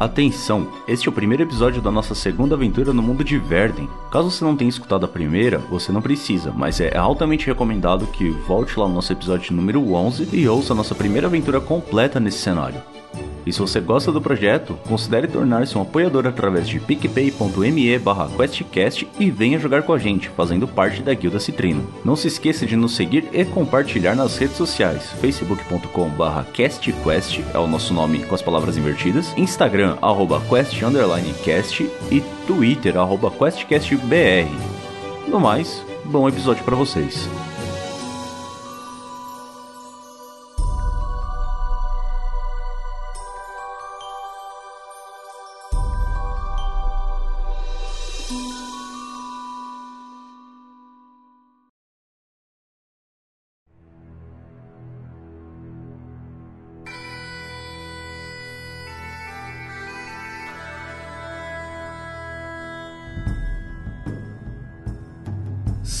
Atenção, este é o primeiro episódio da nossa segunda aventura no mundo de Verden. Caso você não tenha escutado a primeira, você não precisa, mas é altamente recomendado que volte lá no nosso episódio número 11 e ouça a nossa primeira aventura completa nesse cenário. E se você gosta do projeto, considere tornar-se um apoiador através de picpay.me barra questcast e venha jogar com a gente, fazendo parte da Guilda Citrino. Não se esqueça de nos seguir e compartilhar nas redes sociais, facebook.com barra castquest é o nosso nome com as palavras invertidas, Instagram arroba quest underline cast e Twitter arroba questcastbr. No mais, bom episódio para vocês.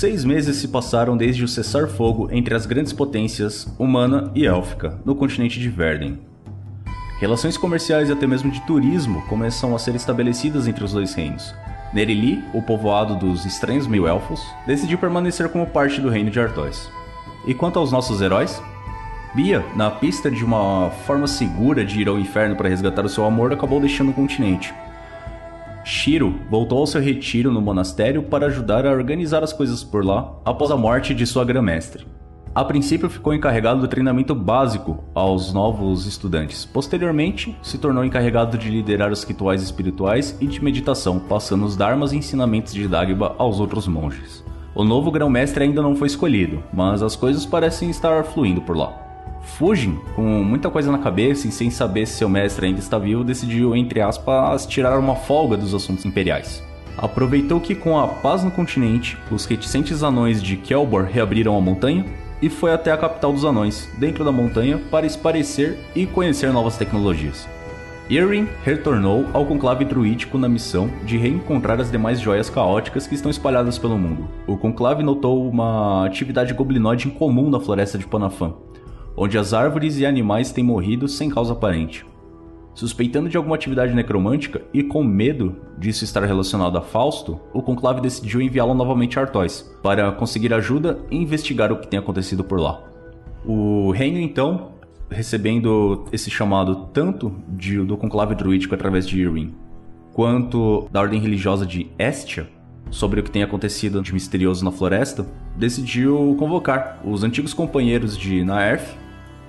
Seis meses se passaram desde o cessar-fogo entre as grandes potências, humana e élfica, no continente de Verden. Relações comerciais e até mesmo de turismo começam a ser estabelecidas entre os dois reinos. Nerili, o povoado dos estranhos mil-elfos, decidiu permanecer como parte do reino de Artois. E quanto aos nossos heróis? Bia, na pista de uma forma segura de ir ao inferno para resgatar o seu amor, acabou deixando o continente. Shiro voltou ao seu retiro no monastério para ajudar a organizar as coisas por lá após a morte de sua grã-mestre. A princípio ficou encarregado do treinamento básico aos novos estudantes. Posteriormente, se tornou encarregado de liderar os rituais espirituais e de meditação, passando os dharmas e ensinamentos de Dagba aos outros monges. O novo grão-mestre ainda não foi escolhido, mas as coisas parecem estar fluindo por lá. Fujin, com muita coisa na cabeça e sem saber se seu mestre ainda está vivo, decidiu, entre aspas, tirar uma folga dos assuntos imperiais. Aproveitou que, com a paz no continente, os reticentes anões de Kelbor reabriram a montanha e foi até a capital dos anões, dentro da montanha, para esparecer e conhecer novas tecnologias. Erin retornou ao conclave druídico na missão de reencontrar as demais joias caóticas que estão espalhadas pelo mundo. O conclave notou uma atividade goblinoide incomum na floresta de Panafan, onde as árvores e animais têm morrido sem causa aparente. Suspeitando de alguma atividade necromântica e com medo disso estar relacionado a Fausto, o conclave decidiu enviá-lo novamente a Artois para conseguir ajuda e investigar o que tem acontecido por lá. O reino então, recebendo esse chamado tanto de, do conclave druídico através de Irwin, quanto da ordem religiosa de Estia, sobre o que tem acontecido de misterioso na floresta, decidiu convocar os antigos companheiros de Naerth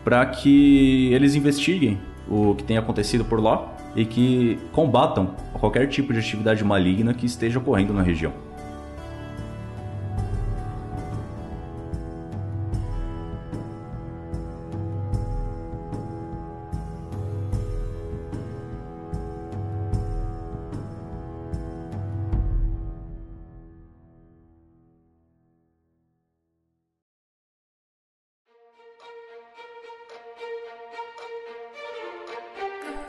para que eles investiguem o que tem acontecido por lá e que combatam qualquer tipo de atividade maligna que esteja ocorrendo na região.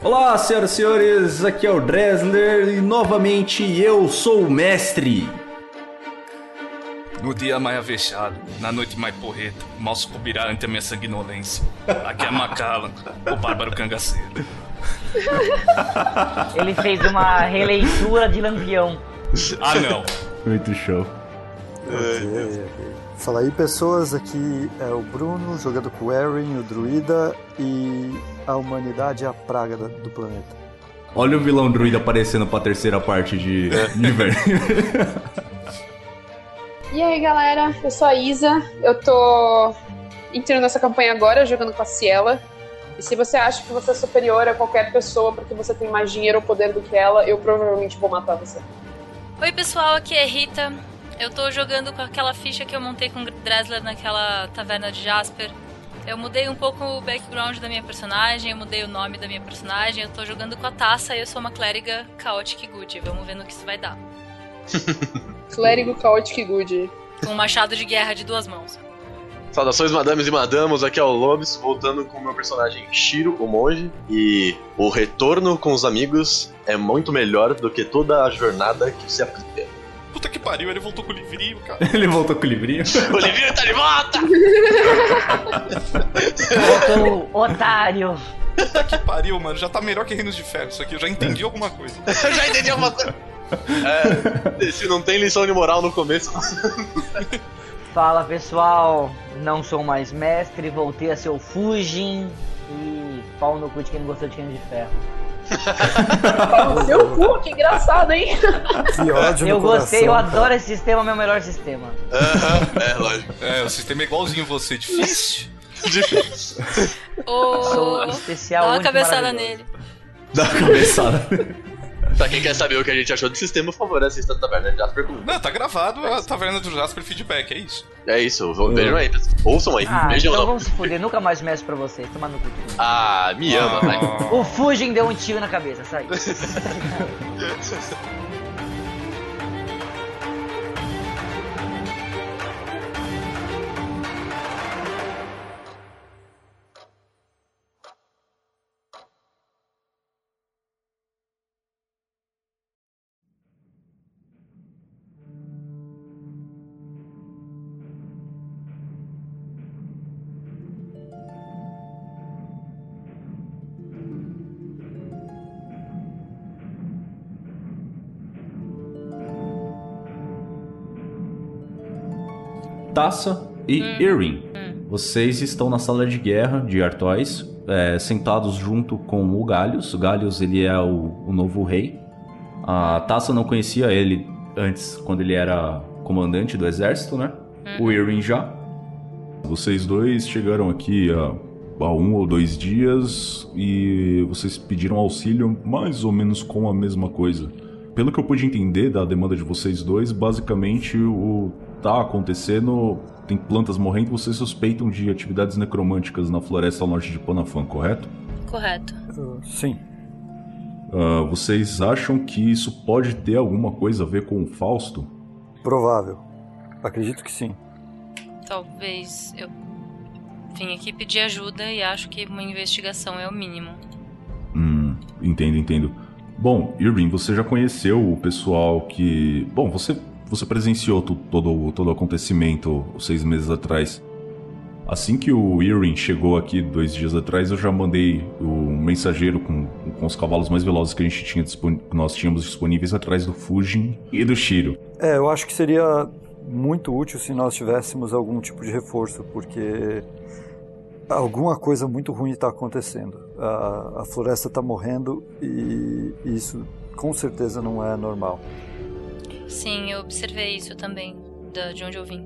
Olá, senhoras e senhores, aqui é o Dresner e novamente eu sou o mestre. No dia mais avexado, na noite mais porreta, mal sucumbirá ante a minha sanguinolência. Aqui é Macallan, o bárbaro cangaceiro. Ele fez uma releitura de Lampião. Ah, não. Muito show. Fala aí, pessoas. Aqui é o Bruno jogando com o Erin, o druida, e a humanidade é a praga do planeta. Olha o vilão druida aparecendo pra terceira parte de, de Inverno. E aí, galera, eu sou a Isa. Eu tô entrando nessa campanha agora, jogando com a Ciela. E se você acha que você é superior a qualquer pessoa porque você tem mais dinheiro ou poder do que ela, eu provavelmente vou matar você. Oi pessoal, aqui é Rita. Eu tô jogando com aquela ficha que eu montei com o Dressler naquela taverna de Jasper. Eu mudei um pouco o background da minha personagem, eu mudei o nome da minha personagem, eu tô jogando com a taça e eu sou uma clériga Chaotic Good. Vamos ver no que isso vai dar. Clérigo Chaotic Good. Com um machado de guerra de duas mãos. Saudações, madames e madamos, aqui é o Lobis, voltando com o meu personagem Shiro, o monge. E o retorno com os amigos é muito melhor do que toda a jornada que se aplica. Puta que pariu, ele voltou com o livrinho, cara. Ele voltou com o livrinho. O livrinho tá de volta! Voltou, otário. Puta que pariu, mano. Já tá melhor que Reinos de Ferro. Isso aqui eu já entendi alguma coisa. Eu já entendi alguma coisa. É, se não tem lição de moral no começo. Fala pessoal, não sou mais mestre, voltei a ser o Fujin e pau no cu de quem não gostou de Reino de Ferro. Seu cu, que engraçado, hein? Que ódio Eu gostei, eu cara. adoro esse sistema, meu melhor sistema. Aham, é, lógico. É, o sistema é igualzinho você. Difícil. Difícil. Sou Ô, especial, dá uma cabeçada nele. Dá uma cabeçada. Pra quem quer saber o que a gente achou do sistema, por favor, assista a Taverna de Jasper com Não, tá gravado a Taverna do Jasper Feedback, é isso. É isso, vejam aí. Ouçam aí, Ah, vejam então lá. vamos se fuder, nunca mais meço pra vocês, tomar no cu. Ah, me ama, vai. O Fujin deu um tiro na cabeça, sai. Taça e Erin. Vocês estão na sala de guerra de Artois, é, sentados junto com o Galhos. O Galhos ele é o, o novo rei. A Taça não conhecia ele antes, quando ele era comandante do exército, né? O Erin já. Vocês dois chegaram aqui há, há um ou dois dias e vocês pediram auxílio mais ou menos com a mesma coisa. Pelo que eu pude entender da demanda de vocês dois, basicamente o tá acontecendo, tem plantas morrendo, vocês suspeitam de atividades necromânticas na floresta ao norte de Panafan, correto? Correto. Uh, Sim. Ah, vocês acham que isso pode ter alguma coisa a ver com o Fausto? Provável. Acredito que sim. Talvez eu vim aqui pedir ajuda e acho que uma investigação é o mínimo. Hum, entendo, entendo. Bom, Irving, você já conheceu o pessoal que. Bom, você, você presenciou todo, todo o acontecimento seis meses atrás. Assim que o Irving chegou aqui dois dias atrás, eu já mandei o mensageiro com, com os cavalos mais velozes que a gente tinha que nós tínhamos disponíveis atrás do Fujin e do Shiro. É, eu acho que seria muito útil se nós tivéssemos algum tipo de reforço, porque alguma coisa muito ruim está acontecendo. A, a floresta está morrendo e isso com certeza não é normal. Sim, eu observei isso também, da, de onde eu vim.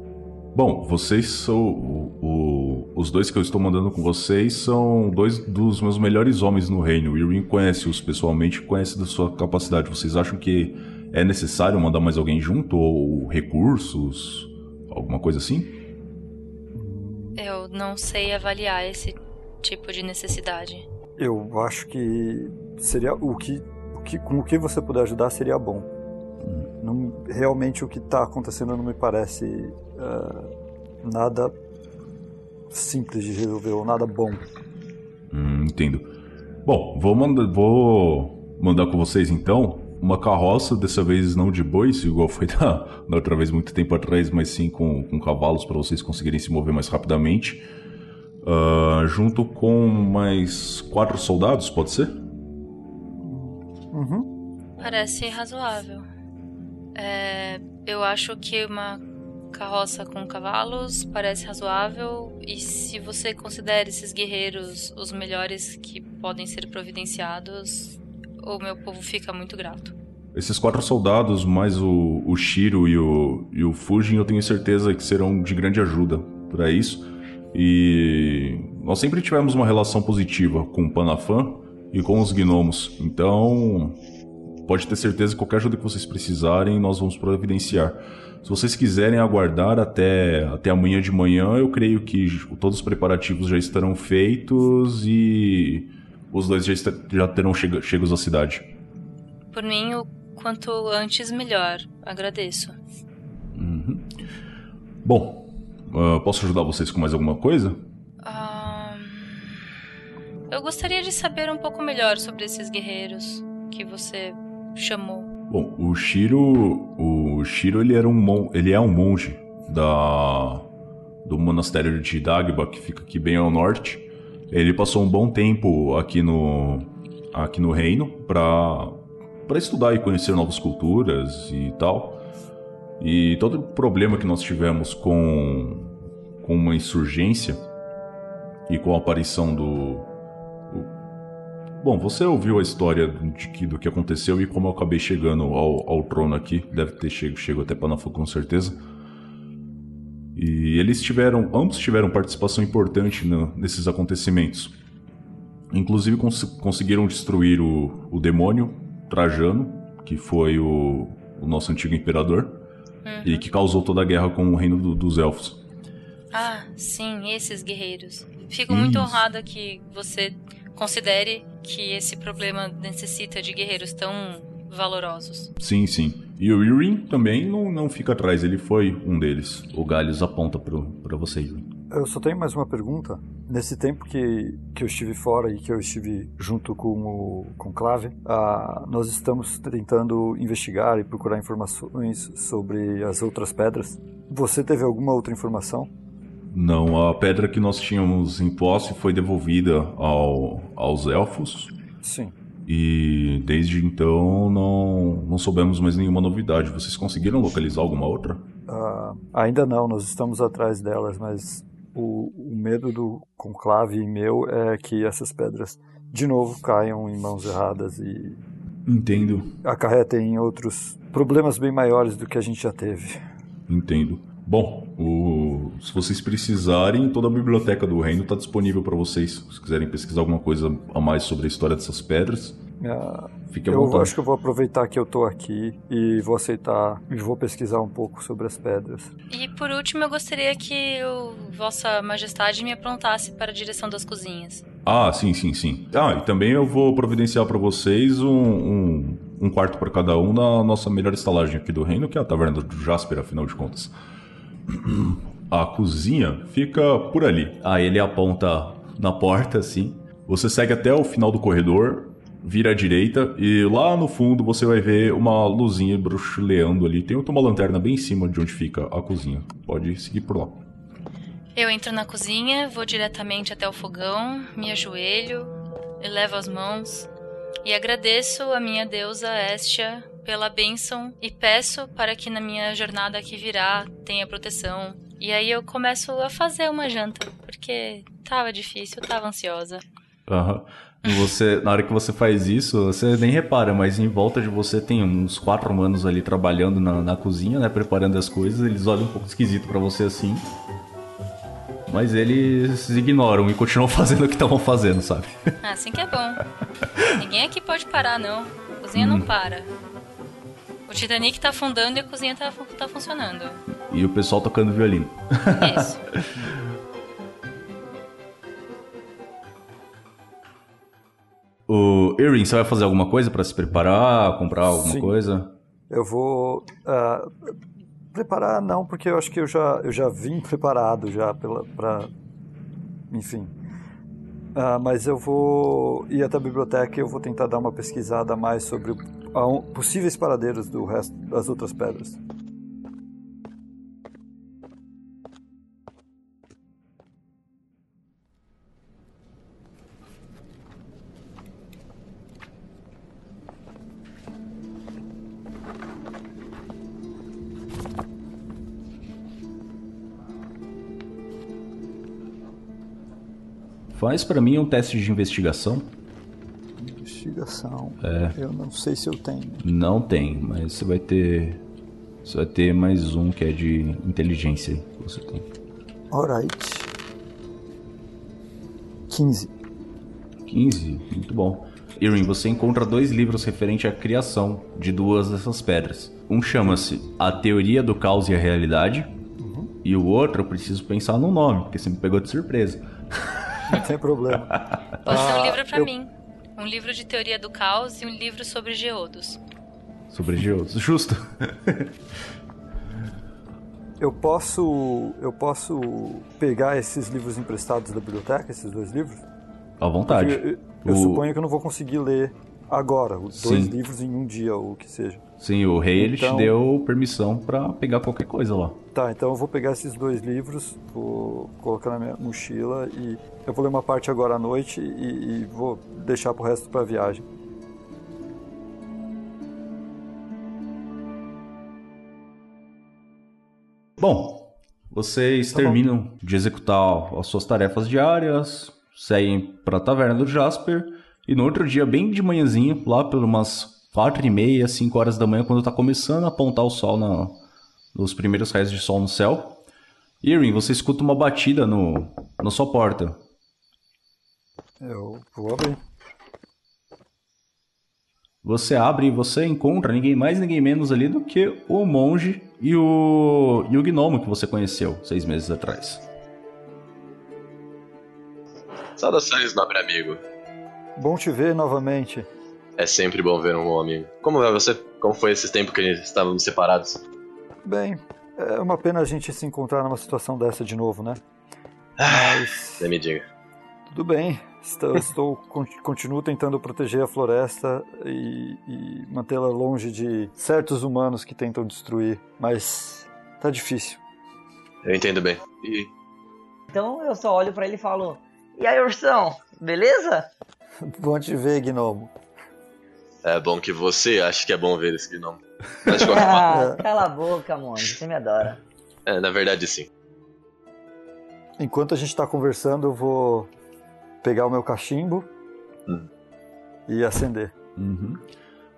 Bom, vocês são. o- o- os dois que eu estou mandando com vocês são dois dos meus melhores homens no reino. O Irwin conhece-os pessoalmente, conhece da sua capacidade. Vocês acham que é necessário mandar mais alguém junto? Ou recursos? Alguma coisa assim? Eu não sei avaliar esse tipo de necessidade. Eu acho que seria o que, o que com o que você puder ajudar seria bom. Não, realmente o que está acontecendo não me parece ah, nada simples de resolver ou nada bom. Hum, entendo. Bom, vou mandar, vou mandar com vocês então uma carroça, dessa vez não de bois, igual foi da, da outra vez muito tempo atrás, mas sim com, com cavalos para vocês conseguirem se mover mais rapidamente. Ah, junto com mais quatro soldados, pode ser? Uhum. Parece razoável. É, eu acho que uma carroça com cavalos parece razoável. E se você considera esses guerreiros os melhores que podem ser providenciados, o meu povo fica muito grato. Esses quatro soldados, mais o, o Shiro e o, e o Fujin, eu tenho certeza que serão de grande ajuda para isso. E nós sempre tivemos uma relação positiva com o Panafan e com os gnomos. Então, pode ter certeza que qualquer ajuda que vocês precisarem, nós vamos providenciar. Se vocês quiserem aguardar até, até amanhã de manhã, eu creio que todos os preparativos já estarão feitos e os dois já, já terão chega, chegos à cidade. Por mim, o quanto antes melhor. Agradeço. Uhum. Bom, ah, posso ajudar vocês com mais alguma coisa? Eu gostaria de saber um pouco melhor sobre esses guerreiros que você chamou. Bom, o Shiro, o Shiro ele era um mon, ele é um monge da do monastério de Dagba que fica aqui bem ao norte. Ele passou um bom tempo aqui no, aqui no reino para para estudar e conhecer novas culturas e tal. E todo o problema que nós tivemos com, com uma insurgência e com a aparição do. Bom, você ouviu a história de que, do que aconteceu e como eu acabei chegando ao, ao trono aqui. Deve ter chego, chego até Panafu com certeza. E eles tiveram, ambos tiveram participação importante no, nesses acontecimentos. Inclusive cons conseguiram destruir o, o demônio Trajano, que foi o, o nosso antigo imperador, uhum. e que causou toda a guerra com o reino do, dos elfos. Ah, sim, esses guerreiros. Fico Isso. muito honrada que você considere que esse problema necessita de guerreiros tão valorosos. Sim, sim. E o Irin também não, não fica atrás, ele foi um deles. O Galhos aponta para você, Irin. Eu só tenho mais uma pergunta. Nesse tempo que, que eu estive fora e que eu estive junto com o Conclave, ah, nós estamos tentando investigar e procurar informações sobre as outras pedras. Você teve alguma outra informação? Não, a pedra que nós tínhamos em posse foi devolvida ao, aos elfos. Sim. E desde então não, não soubemos mais nenhuma novidade. Vocês conseguiram localizar alguma outra? Uh, ainda não, nós estamos atrás delas, mas o, o medo do conclave e meu é que essas pedras de novo caiam em mãos erradas e Entendo. acarretem outros problemas bem maiores do que a gente já teve. Entendo. Bom, o... se vocês precisarem, toda a biblioteca do reino está disponível para vocês. Se quiserem pesquisar alguma coisa a mais sobre a história dessas pedras, Uh, Fique à eu vontade. acho que eu vou aproveitar que eu tô aqui e vou aceitar e vou pesquisar um pouco sobre as pedras. E por último, eu gostaria que o, Vossa Majestade me aprontasse para a direção das cozinhas. Ah, sim, sim, sim. Ah, e também eu vou providenciar para vocês um, um, um quarto para cada um na nossa melhor estalagem aqui do reino, que é a Taverna do Jasper, afinal de contas. A cozinha fica por ali. Aí ele aponta na porta, assim. Você segue até o final do corredor vira à direita e lá no fundo você vai ver uma luzinha bruxuleando ali. Tem uma lanterna bem em cima de onde fica a cozinha. Pode seguir por lá. Eu entro na cozinha, vou diretamente até o fogão, me ajoelho, elevo as mãos e agradeço a minha deusa Estia pela bênção e peço para que na minha jornada que virá tenha proteção. E aí eu começo a fazer uma janta, porque tava difícil, tava ansiosa. Aham. Uhum. Você, na hora que você faz isso, você nem repara, mas em volta de você tem uns quatro humanos ali trabalhando na, na cozinha, né? Preparando as coisas. Eles olham um pouco esquisito para você assim. Mas eles ignoram e continuam fazendo o que estavam fazendo, sabe? Ah, assim que é bom. Ninguém aqui pode parar, não. A cozinha hum. não para. O Titanic tá afundando e a cozinha tá, tá funcionando. E o pessoal tocando violino. Isso. O Erin, você vai fazer alguma coisa para se preparar, comprar alguma Sim. coisa? Eu vou uh, preparar não, porque eu acho que eu já eu já vim preparado já pela para enfim. Uh, mas eu vou ir até a biblioteca e eu vou tentar dar uma pesquisada mais sobre a, possíveis paradeiros do resto das outras pedras. Faz para mim um teste de investigação. Investigação. É. Eu não sei se eu tenho. Não tem, mas você vai ter. Você vai ter mais um que é de inteligência que você tem. Alright. 15. 15, muito bom. Irin, você encontra dois livros referentes à criação de duas dessas pedras. Um chama-se A Teoria do Caos e a Realidade, uhum. e o outro eu preciso pensar no nome, porque você me pegou de surpresa. Não tem problema. Pode ser um ah, livro para eu... mim. Um livro de teoria do caos e um livro sobre geodos. Sobre geodos, justo. eu posso. Eu posso pegar esses livros emprestados da biblioteca, esses dois livros? À vontade. eu, eu o... suponho que eu não vou conseguir ler agora, os Sim. dois livros em um dia, ou o que seja. Sim, o rei ele te Então- deu permissão pra pegar qualquer coisa lá. Tá, então eu vou pegar esses dois livros, vou colocar na minha mochila e eu vou ler uma parte agora à noite e, e vou deixar pro resto pra viagem. Bom, vocês Tá bom. terminam de executar as suas tarefas diárias, seguem pra taverna do Jasper e no outro dia, bem de manhãzinho, lá por umas quatro e meia, cinco horas da manhã, quando tá começando a apontar o sol na, nos primeiros raios de sol no céu, Irving, você escuta uma batida no, na sua porta. Eu vou abrir. Você abre e você encontra ninguém mais, ninguém menos ali do que o monge e o, e o gnomo que você conheceu seis meses atrás. Saudações, nobre amigo. Bom te ver novamente. É sempre bom ver um bom amigo. Como vai você? Como foi esse tempo que estávamos separados? Bem, é uma pena a gente se encontrar numa situação dessa de novo, né? Ah, Mas nem me diga. tudo bem. Estou, estou con- continuo tentando proteger a floresta e, e mantê-la longe de certos humanos que tentam destruir, mas tá difícil. Eu entendo bem. E Então eu só olho pra ele e falo: E aí, ursão, beleza? Bom te ver, gnomo. é bom que você acha que é bom ver esse gnomo. Mas Ah, cala a boca, monge, você me adora. é, na verdade sim. Enquanto a gente está conversando, eu vou pegar o meu cachimbo Hum. e acender. Uhum.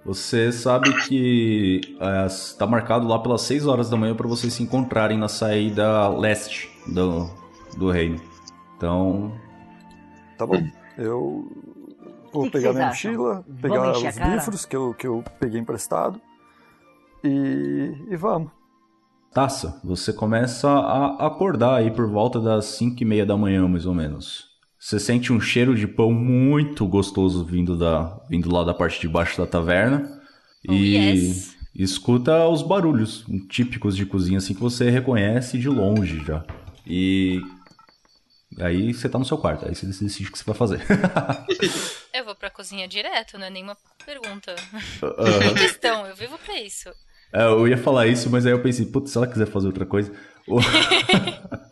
Você sabe que está marcado lá pelas 6 horas da manhã para vocês se encontrarem na saída leste do, do reino. Então, Tá bom. Eu vou Que que pegar vocês minha acham? mochila, pegar os livros que eu, que eu peguei emprestado e, e vamos. Taça, você começa a acordar aí por volta das 5 e meia da manhã, mais ou menos. Você sente um cheiro de pão muito gostoso vindo, da, vindo lá da parte de baixo da taverna. Oh, e yes. escuta os barulhos típicos de cozinha, assim, que você reconhece de longe já. E aí você tá no seu quarto, aí você decide o que você vai fazer. Eu vou pra cozinha direto, não é nenhuma pergunta. Aham. Nem questão, eu vivo pra isso. É, eu ia falar isso, mas aí eu pensei, putz, se ela quiser fazer outra coisa.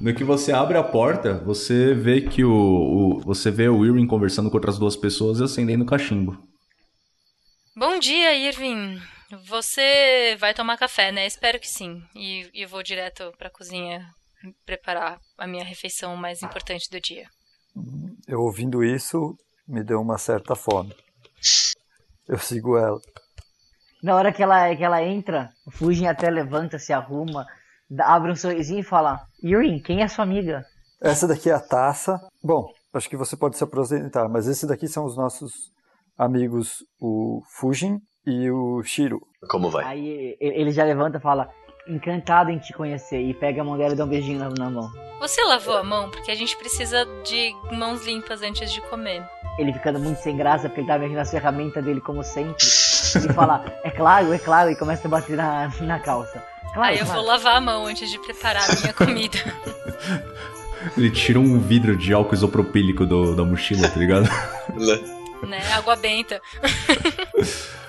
No que você abre a porta, você vê que o, o- você vê o Irwin conversando com outras duas pessoas e acendendo o cachimbo. Bom dia, Irving. Você vai tomar café, né? Espero que sim. E, e vou direto pra cozinha preparar a minha refeição mais importante do dia. Eu ouvindo isso, me deu uma certa fome. Eu sigo ela. Na hora que ela, que ela entra, o Fujin até levanta, se arruma, abre um sorrisinho e fala: Yurin, quem é sua amiga? Essa daqui é a taça. Bom, acho que você pode se apresentar, mas esse daqui são os nossos amigos, o Fujin e o Shiro. Como vai? Aí ele já levanta e fala: Encantado em te conhecer. E pega a mão dela e dá um beijinho na, na mão. Você lavou a mão? Porque a gente precisa de mãos limpas antes de comer. Ele ficando muito sem graça, porque ele tá mexendo nas ferramentas dele como sempre. E fala: É claro, é claro. E começa a bater na, na calça. Claro, Aí eu claro. vou lavar a mão antes de preparar a minha comida. Ele tira um vidro de álcool isopropílico do- da mochila, tá ligado? né? Água benta.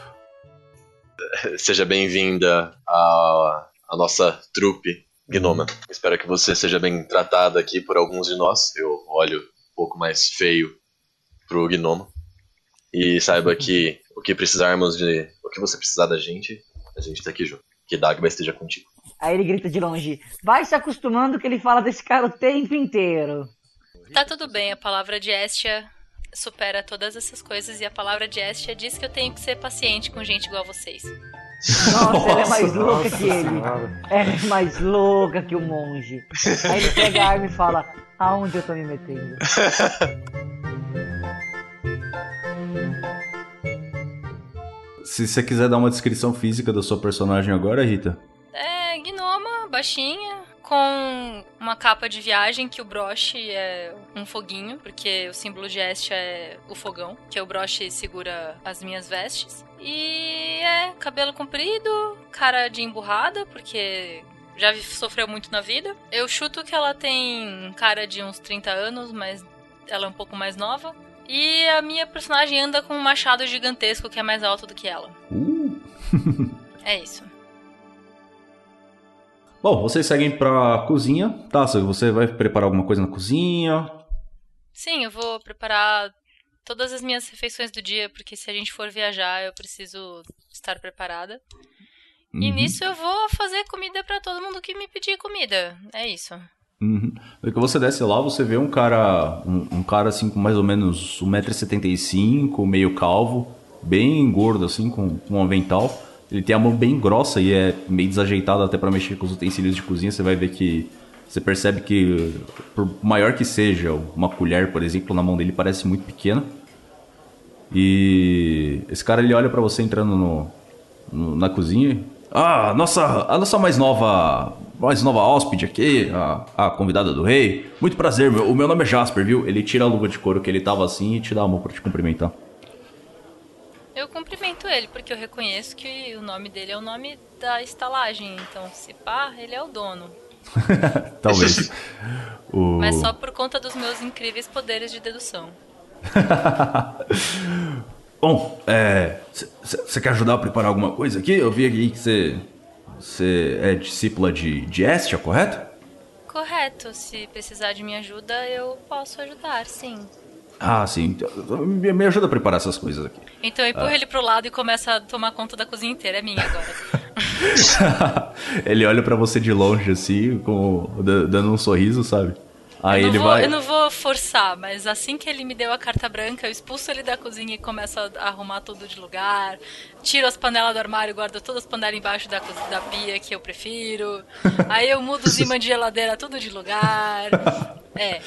Seja bem-vinda à, à nossa trupe gnoma. Espero que você seja bem tratada aqui por alguns de nós. Eu olho um pouco mais feio pro gnomo. E saiba que o que precisarmos de. O que você precisar da gente, a gente tá aqui junto. Que Dagba esteja contigo. Aí ele grita de longe: Vai se acostumando que ele fala desse cara o tempo inteiro. Tá tudo bem, a palavra de Estia supera todas essas coisas e a palavra de Estia diz que eu tenho que ser paciente com gente igual vocês. Nossa, ela é mais louca que ele. Senhora. Ela é mais louca que o monge. Aí ele pega a arma e fala: Aonde eu tô me metendo? Se você quiser dar uma descrição física da sua personagem agora, Rita. É, gnoma, baixinha, com uma capa de viagem que o broche é um foguinho, porque o símbolo de Estia é o fogão, que o broche segura as minhas vestes. E é cabelo comprido, cara de emburrada, porque já sofreu muito na vida. Eu chuto que ela tem cara de uns 30 anos, mas ela é um pouco mais nova. E a minha personagem anda com um machado gigantesco que é mais alto do que ela. Uh. É isso. Bom, vocês seguem pra cozinha. Tá, você vai preparar alguma coisa na cozinha? Sim, eu vou preparar todas as minhas refeições do dia, porque se a gente for viajar, eu preciso estar preparada. E Uhum. nisso eu vou fazer comida pra todo mundo que me pedir comida. É isso. Uhum. Que você desce lá, você vê um cara, um, um cara assim com mais ou menos 1,75m, meio calvo, bem gordo assim, com, com um avental. Ele tem a mão bem grossa e é meio desajeitado até pra mexer com os utensílios de cozinha. Você vai ver que você percebe que por maior que seja uma colher, por exemplo, na mão dele parece muito pequena. E esse cara ele olha pra você entrando no, no- na cozinha. Ah, nossa, a nossa mais nova, mais nova hóspede aqui, a, a convidada do rei. Muito prazer, meu, o meu nome é Jasper, viu? Ele tira a luva de couro que ele tava assim e te dá a mão pra te cumprimentar. Eu cumprimento ele, porque eu reconheço que o nome dele é o nome da estalagem. Então, se pá, ele é o dono. Talvez. o... Mas só por conta dos meus incríveis poderes de dedução. Bom, é. Você quer ajudar a preparar alguma coisa aqui? Eu vi aqui que você. Você é discípula de, de Estia, correto? Correto, se precisar de minha ajuda, eu posso ajudar, sim. Ah, sim. Me ajuda a preparar essas coisas aqui. Então eu empurro Ah. ele pro lado e começa a tomar conta da cozinha inteira. É minha agora. ele olha pra você de longe, assim, com, da- dando um sorriso, sabe? Aí eu, ele vou, vai. eu não vou forçar, mas assim que ele me deu a carta branca, eu expulso ele da cozinha e começo a arrumar tudo de lugar. Tiro as panelas do armário, guardo todas as panelas embaixo da, da pia que eu prefiro. Aí eu mudo os imãs de geladeira tudo de lugar. É.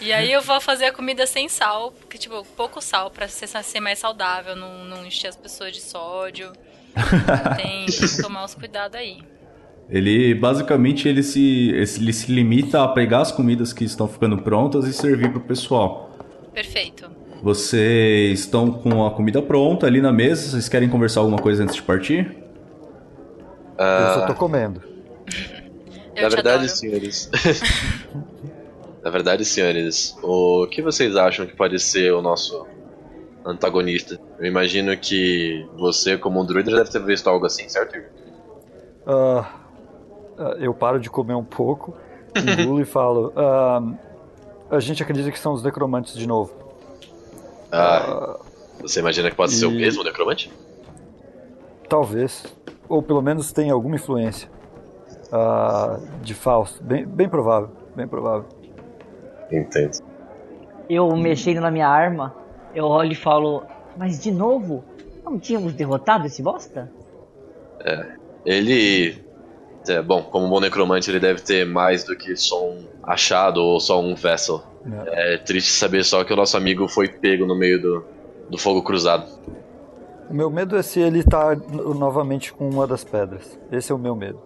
E aí eu vou fazer a comida sem sal, porque, tipo, pouco sal pra ser, mais saudável, não, não encher as pessoas de sódio. Tem que tomar os cuidados aí. Ele basicamente ele se, ele se limita a pegar as comidas que estão ficando prontas e servir pro pessoal. Perfeito. Vocês estão com a comida pronta ali na mesa. Vocês querem conversar alguma coisa antes de partir? Eu só tô comendo. Eu na verdade, adoro. senhores. na verdade, senhores, o que vocês acham que pode ser o nosso antagonista? Eu imagino que você, como um druida, já deve ter visto algo assim, certo? Ah, eu paro de comer um pouco, engulo e falo. ah, a gente acredita que são os necromantes de novo. Ah, você imagina que pode ser o e- mesmo necromante? Talvez. Ou pelo menos tem alguma influência de Fausto. Bem, bem provável. Bem provável. Entendo. Eu mexendo na minha arma, eu olho e falo, mas de novo? Não tínhamos derrotado esse bosta? Ele. É, bom, como um bom necromante, ele deve ter mais do que só um achado ou só um vessel. É triste saber só que o nosso amigo foi pego no meio do, do fogo cruzado. O meu medo é se ele tá no- novamente com uma das pedras. Esse é o meu medo.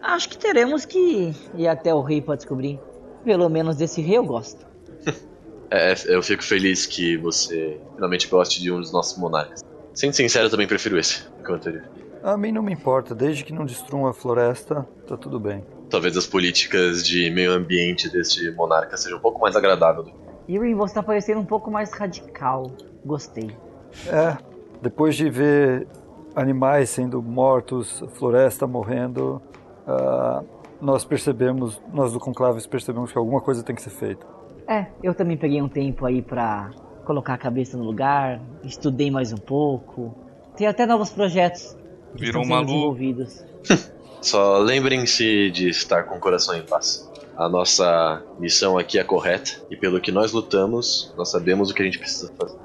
Acho que teremos que ir até o rei pra descobrir. Pelo menos desse rei eu gosto. É, eu fico feliz que você finalmente goste de um dos nossos monarcas. Sendo sincero, eu também prefiro esse do que o anterior. A mim não me importa, desde que não destruam a floresta, tá tudo bem. Talvez as políticas de meio ambiente deste monarca sejam um pouco mais que- Yuri, você tá parecendo um pouco mais radical. Gostei. É, depois de ver animais sendo mortos, floresta morrendo, ah, nós percebemos, nós do Conclaves percebemos que alguma coisa tem que ser feita. É, eu também peguei um tempo aí pra colocar a cabeça no lugar, estudei mais um pouco. Tem até novos projetos que Virou estão sendo maluco. desenvolvidos. Só lembrem-se de estar com o coração em paz. A nossa missão aqui é correta e pelo que nós lutamos, nós sabemos o que a gente precisa fazer.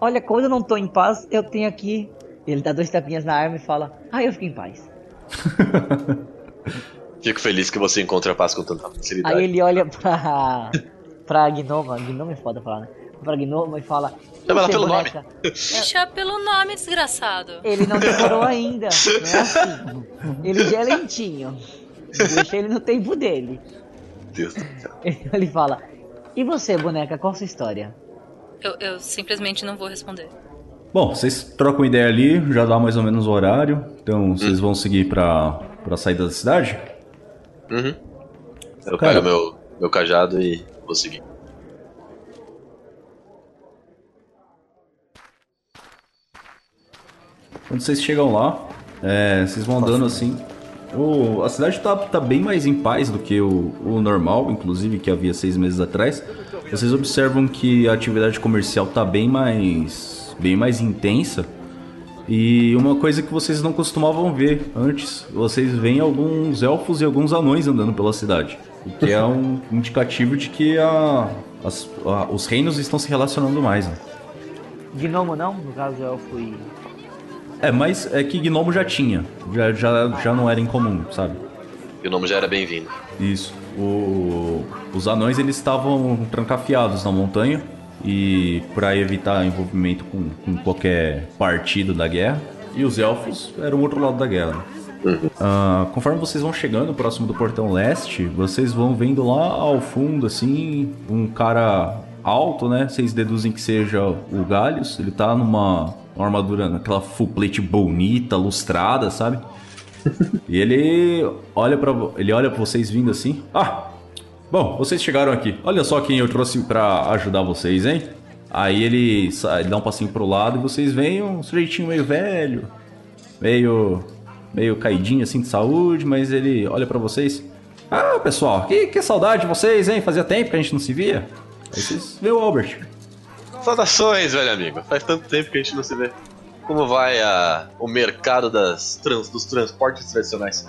Olha, quando eu não tô em paz, eu tenho aqui. Ele dá dois tapinhas na arma e fala: Ah, eu fico em paz. Fico feliz que você encontre a paz com tanta facilidade. Aí ele olha pra. pra Gnoma. Gnoma é foda falar, né? Pra Gnoma e fala: Chama ela "Você, pelo boneca?" Deixa pelo nome, desgraçado. Ele não decorou ainda. Não é assim. Ele já é lentinho. Deixa ele no tempo dele. Deus do céu. Ele fala: E você, boneca, qual a sua história? Eu, eu simplesmente não vou responder. Bom, vocês trocam ideia ali, já dá mais ou menos o horário. Então vocês vão seguir pra, pra saída da cidade? Uhum. Então, eu Cara. pego meu, meu cajado e vou seguir. Quando vocês chegam lá, é, vocês vão andando assim. O, a cidade tá, tá bem mais em paz do que o, o normal, inclusive, que havia seis meses atrás. Vocês observam que a atividade comercial tá bem mais. bem mais intensa. E uma coisa que vocês não costumavam ver antes, vocês veem alguns elfos e alguns anões andando pela cidade. O que é um indicativo de que a, as- a- os reinos estão se relacionando mais. né? Gnomo não, no caso elfo e. É, mas é que Gnomo já tinha. Já, já, já não era incomum, sabe? E o nome já era bem-vindo. Isso. O- os anões eles estavam trancafiados na montanha e para evitar envolvimento com, com qualquer partido da guerra. E os elfos eram o outro lado da guerra. né? Ah, conforme vocês vão chegando próximo do portão leste, vocês vão vendo lá ao fundo assim um cara alto, né? Vocês deduzem que seja o Galhos. Ele tá numa uma armadura, naquela full plate bonita, lustrada, sabe? E ele olha para ele olha para vocês vindo assim. Ah, bom, vocês chegaram aqui. Olha só quem eu trouxe pra ajudar vocês, hein? Aí ele, ele dá um passinho pro lado e vocês veem um sujeitinho meio velho, meio meio caidinho assim de saúde, mas ele olha pra vocês. Ah, pessoal, que, que saudade de vocês, hein? Fazia tempo que a gente não se via. Aí vocês vê o Albert. Saudações, velho amigo. Faz tanto tempo que a gente não se vê. Como vai a, o mercado das trans- dos transportes tradicionais?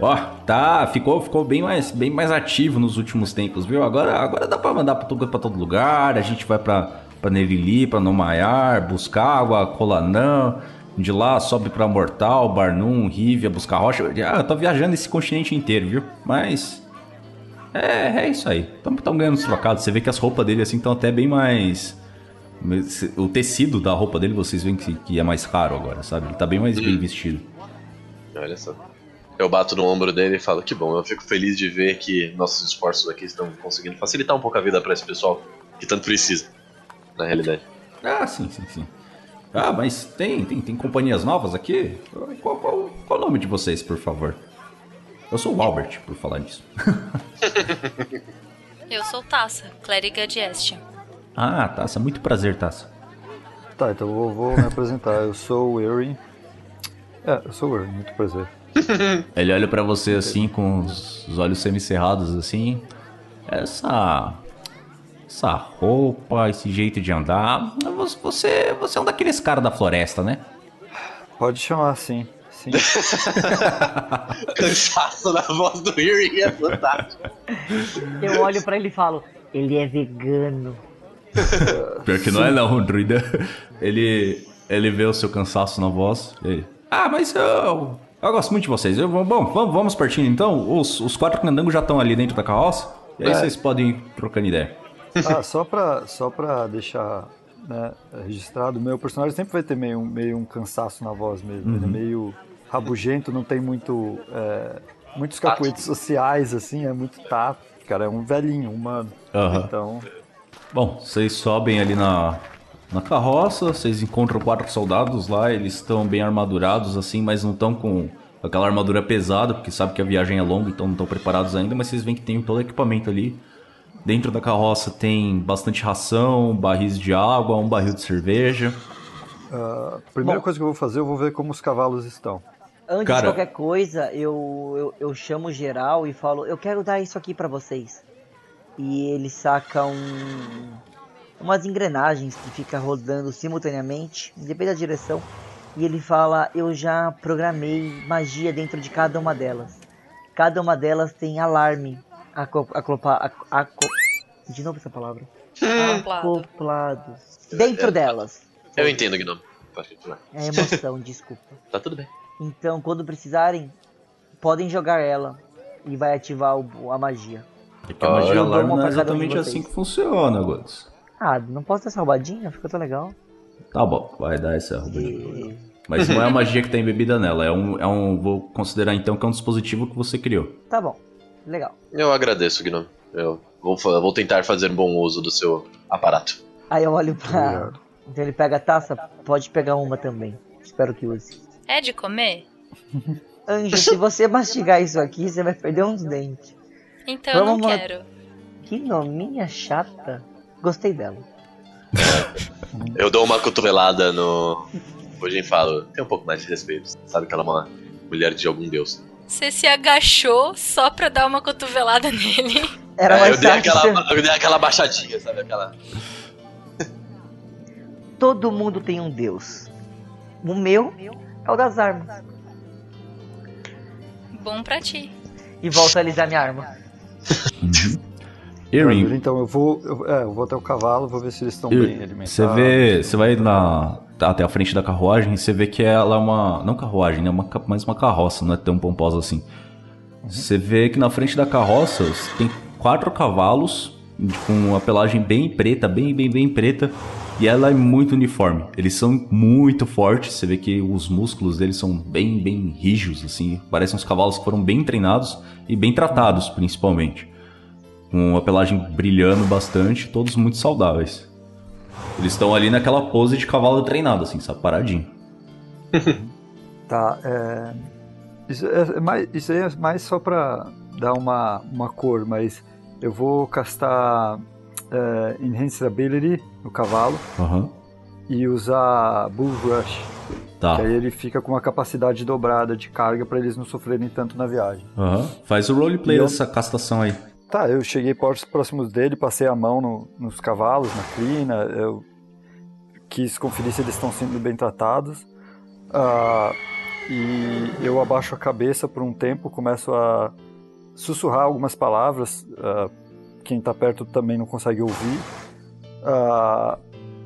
Ó, tá, ficou, ficou bem mais, bem mais ativo nos últimos tempos, viu? Agora, agora dá pra mandar pra todo, pra todo lugar. A gente vai pra, pra Nevili, pra Nomaiar, buscar água, Colanã. De lá sobe pra Mortal, Barnum, Rivia, buscar rocha. Ah, eu tô viajando esse continente inteiro, viu? Mas. É, é isso aí. Estamos ganhando os trocados. Você vê que as roupas dele assim estão até bem mais. O tecido da roupa dele vocês veem que, que é mais caro agora, sabe? Ele tá bem mais bem vestido. Olha só. Eu bato no ombro dele e falo: Que bom, eu fico feliz de ver que nossos esforços aqui estão conseguindo facilitar um pouco a vida pra esse pessoal que tanto precisa, na realidade. Ah, sim, sim, sim. Ah, mas tem, tem, tem companhias novas aqui? Qual, qual, qual o nome de vocês, por favor? Eu sou o Albert, por falar nisso. Eu sou Taça, clériga de Estia. ah, Taça, muito prazer, Taça. Tá, então eu vou, vou me apresentar. Eu sou o Erin. É, eu sou o Erin, muito prazer. Ele olha pra você assim, com os, os olhos semicerrados assim. Essa. Essa roupa, esse jeito de andar. Você, você é um daqueles caras da floresta, né? Pode chamar assim. Sim. Cansaço na voz do Yuri é fantástico. Eu olho pra ele e falo, ele é vegano. Pior que não é não, druida. Ele, ele vê o seu cansaço na voz. Ele, ah, mas eu, eu gosto muito de vocês. Eu, bom, vamos, vamos partindo então. Os, os quatro candangos já estão ali dentro da carroça. E aí É. vocês podem ir trocando ideia. Ah, só pra, só pra deixar né, registrado, meu personagem sempre vai ter meio, um- meio um cansaço na voz mesmo. Ele é meio rabugento, não tem muito. é, muitos capoeiros sociais, assim, é muito tato. Cara, é um velhinho, humano. Aham. Então, Bom, vocês sobem ali na, na carroça, vocês encontram quatro soldados lá, eles estão bem armadurados assim, mas não estão com aquela armadura pesada, porque sabe que a viagem é longa, então não estão preparados ainda, mas vocês veem que tem todo o equipamento ali. Dentro da carroça tem bastante ração, barris de água, um barril de cerveja. a primeira Bom. coisa que eu vou fazer, eu vou ver como os cavalos estão. Antes Cara. de qualquer coisa, eu, eu, eu chamo geral e falo, eu quero dar isso aqui pra vocês. E ele saca um, umas engrenagens que fica rodando simultaneamente, independente da direção. E ele fala, eu já programei magia dentro de cada uma delas. Cada uma delas tem alarme. Aco, aclopa, aco, aco- de novo essa palavra. Acoplado. Acoplados. Dentro delas. Eu entendo, Gnome. Continuar. É emoção, desculpa. Tá tudo bem. Então, quando precisarem, podem jogar ela e vai ativar o- a magia. É que a magia dou alarme é exatamente assim que funciona, Gods. Ah, não posso ter essa roubadinha? Ficou tão legal. Tá bom, vai dar essa roubadinha. Mas não é a magia que tá embebida nela, é um, é um. Vou considerar então que é um dispositivo que você criou. Tá bom, legal. Eu agradeço, Gnome. Eu vou, vou tentar fazer bom uso do seu aparato. Aí eu olho pra. Obrigado. Então ele pega a taça, pode pegar uma também. Espero que use. É de comer? Anjo, se você mastigar isso aqui, você vai perder uns dentes. Então eu não Vamos quero. Que nominha chata. Gostei dela. Eu dou uma cotovelada no, Hoje fala, tem um pouco mais de respeito. Sabe que ela é uma mulher de algum deus. Você se agachou só pra dar uma cotovelada nele. Era É, mais eu, dei aquela, eu dei aquela baixadinha, sabe? Aquela. Todo mundo tem um deus. O meu é o das armas. Bom pra ti. E volto a alisar minha arma. Erin, Então eu vou, eu, é, eu vou até o cavalo, vou ver se eles estão bem alimentados. você vê, você vai na até a frente da carruagem, você vê que ela é uma, não carruagem, né, uma, mais uma carroça, não é tão pomposa assim. Você vê que na frente da carroça tem quatro cavalos com a pelagem bem preta, bem, bem, bem preta, e ela é muito uniforme. Eles são muito fortes, você vê que os músculos deles são bem, bem rígidos, assim, parecem uns cavalos que foram bem treinados e bem tratados, principalmente. Com a pelagem brilhando bastante, todos muito saudáveis. Eles estão ali naquela pose de cavalo treinado, assim, sabe? Paradinho. Tá, é... Isso, é, é mais, isso aí é mais só pra dar uma, uma cor, mas eu vou castar é, Enhanced Ability no cavalo Aham. e usar Bull Rush, Tá. que aí ele fica com uma capacidade dobrada de carga pra eles não sofrerem tanto na viagem. Aham. Faz o roleplay E eu- dessa castação aí. Tá, eu cheguei próximos dele, passei a mão no- nos cavalos, na crina, eu quis conferir se eles estão sendo bem tratados. Ah, e eu abaixo a cabeça por um tempo, começo a sussurrar algumas palavras. ah, quem tá perto também não consegue ouvir. Ah,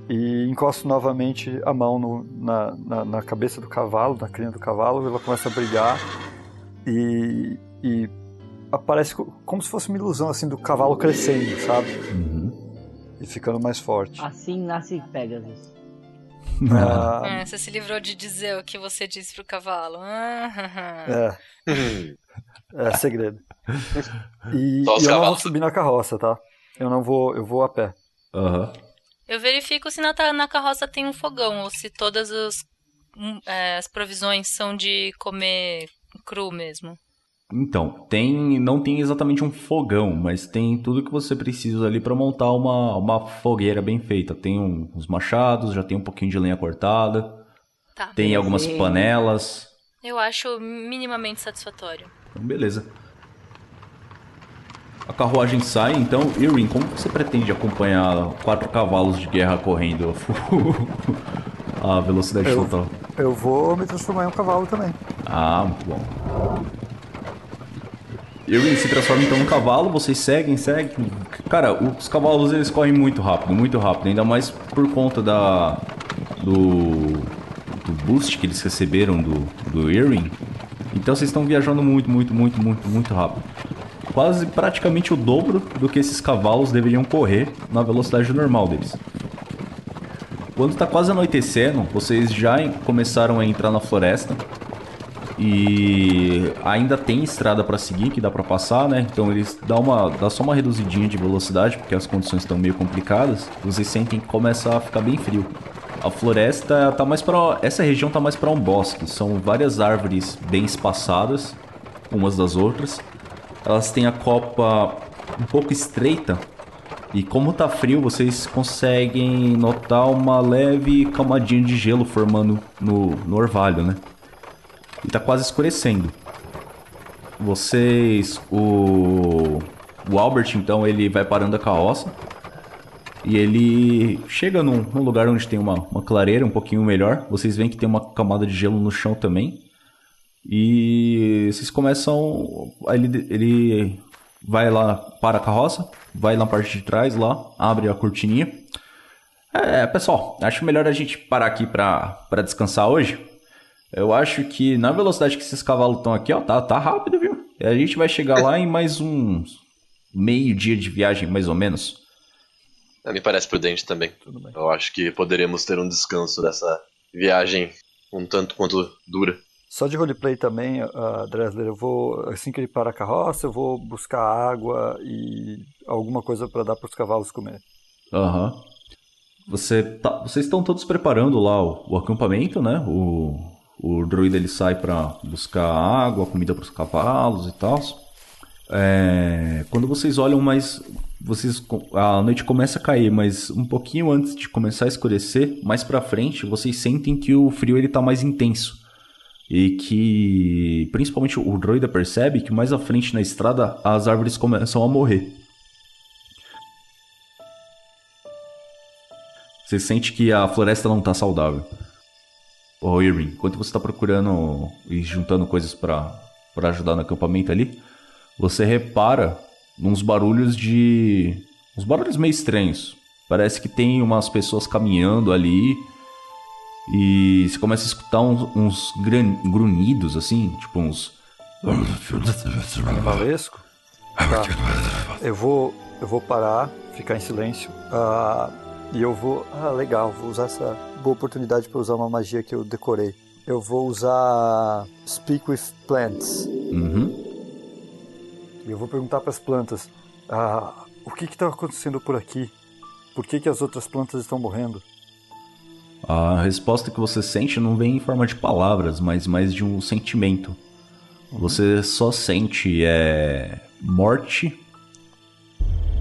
e encosto novamente a mão no- na, na- na cabeça do cavalo, na crina do cavalo, ela começa a brigar e, e aparece co- como se fosse uma ilusão assim do cavalo crescendo, sabe? Uhum. E ficando mais forte. Assim nasce Pegasus. Ah, Ah, você se livrou de dizer o que você disse pro cavalo. Ah, é, é segredo. E, e eu não vou subir na carroça, tá? Eu não vou, eu vou a pé. Aham. Eu verifico se na, na carroça tem um fogão ou se todas as, hum, é, as provisões são de comer cru mesmo. Então, tem. Não tem exatamente um fogão, mas tem tudo que você precisa ali pra montar uma, uma fogueira bem feita. Tem um- uns machados, já tem um pouquinho de lenha cortada, Tá. tem algumas Sim. panelas. Eu acho minimamente satisfatório. Então, beleza. A carruagem sai, então, Irwin, como você pretende acompanhar quatro cavalos de guerra correndo a velocidade Eu- total? Eu vou me transformar em um cavalo também. Ah, muito bom. Irwin se transforma então num cavalo, vocês seguem, seguem. Cara, os cavalos eles correm muito rápido, muito rápido, ainda mais por conta da do, do boost que eles receberam do, do Irwin. Então vocês estão viajando muito, muito, muito, muito, muito rápido. Quase praticamente o dobro do que esses cavalos deveriam correr na velocidade normal deles. Quando tá quase anoitecendo, vocês já começaram a entrar na floresta. E ainda tem estrada para seguir que dá para passar, né? Então eles dá uma dá só uma reduzidinha de velocidade porque as condições estão meio complicadas. Vocês sentem que começa a ficar bem frio. A floresta tá mais para essa região tá mais para um bosque. São várias árvores bem espaçadas umas das outras. Elas têm a copa um pouco estreita e como tá frio, vocês conseguem notar uma leve camadinha de gelo formando no, no orvalho, né? E tá quase escurecendo. Vocês. O. O Albert, então, ele vai parando a carroça. E ele chega num, num lugar onde tem uma, uma clareira um pouquinho melhor. Vocês veem que tem uma camada de gelo no chão também. E vocês começam. Ele, ele vai lá para a carroça, vai na parte de trás lá, abre a cortininha. É, pessoal, acho melhor a gente parar aqui pra descansar hoje. Eu acho que na velocidade que esses cavalos estão aqui, ó, tá, tá rápido, viu? E a gente vai chegar lá em mais uns meio dia de viagem, mais ou menos. É, me parece prudente também. Eu acho que poderemos ter um descanso dessa viagem um tanto quanto dura. Só de roleplay também, uh, Dresler, eu vou, assim que ele para a carroça, eu vou buscar água e alguma coisa para dar para os cavalos comer. Aham. Você tá- vocês estão todos preparando lá o, o acampamento, né? O, o druida ele sai pra buscar água, comida para os cavalos e tal. É, quando vocês olham mais. Vocês, a noite começa a cair, mas um pouquinho antes de começar a escurecer, mais pra frente, vocês sentem que o frio ele tá mais intenso. E que, principalmente o droida percebe que mais à frente na estrada as árvores começam a morrer. Você sente que a floresta não tá saudável. Ô Irving, enquanto você tá procurando e juntando coisas pra ajudar no acampamento ali, você repara uns barulhos de. uns barulhos meio estranhos. Parece que tem umas pessoas caminhando ali. E você começa a escutar uns, uns gran- grunhidos assim, tipo uns. Tá. Eu vou, eu vou parar, ficar em silêncio. ah, e eu vou. Ah, legal, vou usar essa boa oportunidade para usar uma magia que eu decorei. Eu vou usar Speak with Plants. Uhum. E eu vou perguntar para as plantas: ah, o que está acontecendo por aqui? Por que, que as outras plantas estão morrendo? A resposta que você sente não vem em forma de palavras, mas mais de um sentimento. Você só sente é morte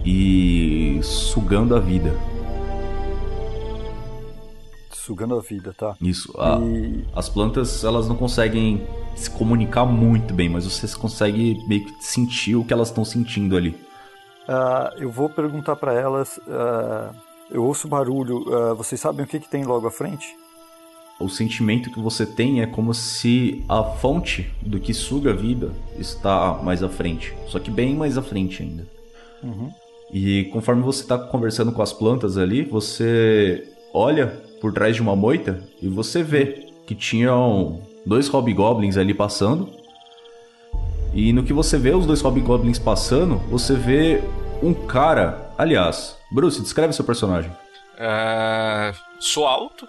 e sugando a vida. Sugando a vida, tá? Isso. a- E As plantas, elas não conseguem se comunicar muito bem, mas você consegue meio que sentir o que elas estão sentindo ali. ah, eu vou perguntar para elas. ah, eu ouço barulho. ah, vocês sabem o que, que tem logo à frente? O sentimento que você tem é como se a fonte do que suga a vida está mais à frente, só que bem mais à frente ainda. Uhum. E conforme você está conversando com as plantas ali, você olha por trás de uma moita e você vê que tinham dois hobgoblins ali passando. E no que você vê os dois hobgoblins passando, você vê um cara. Aliás, Bruce, descreve seu personagem. É, sou alto,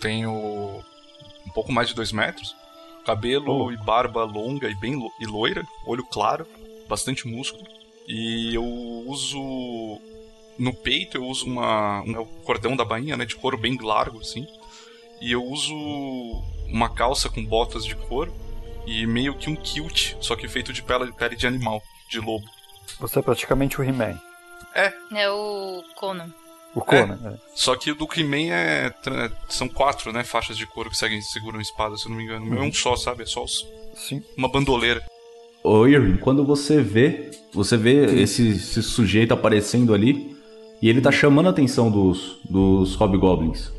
tenho um pouco mais de dois metros, cabelo Oh. e barba longa e bem lo- e loira, olho claro, bastante músculo. E eu uso no peito eu uso uma um, é o cordão da bainha, né, de couro bem largo assim. E eu uso uma calça com botas de couro e meio que um kilt, só que feito de pele, pele de animal, de lobo. Você é praticamente o He-Man. É o Conan. O Conan. né? Só que o do He-Man é, são quatro, né, faixas de couro que seguem seguram espada, se eu não me engano. Meu é um só, sabe? É só os- Sim. uma bandoleira. Ô Irving, quando você vê, você vê esse, esse sujeito aparecendo ali e ele tá chamando a atenção dos, dos hobgoblins.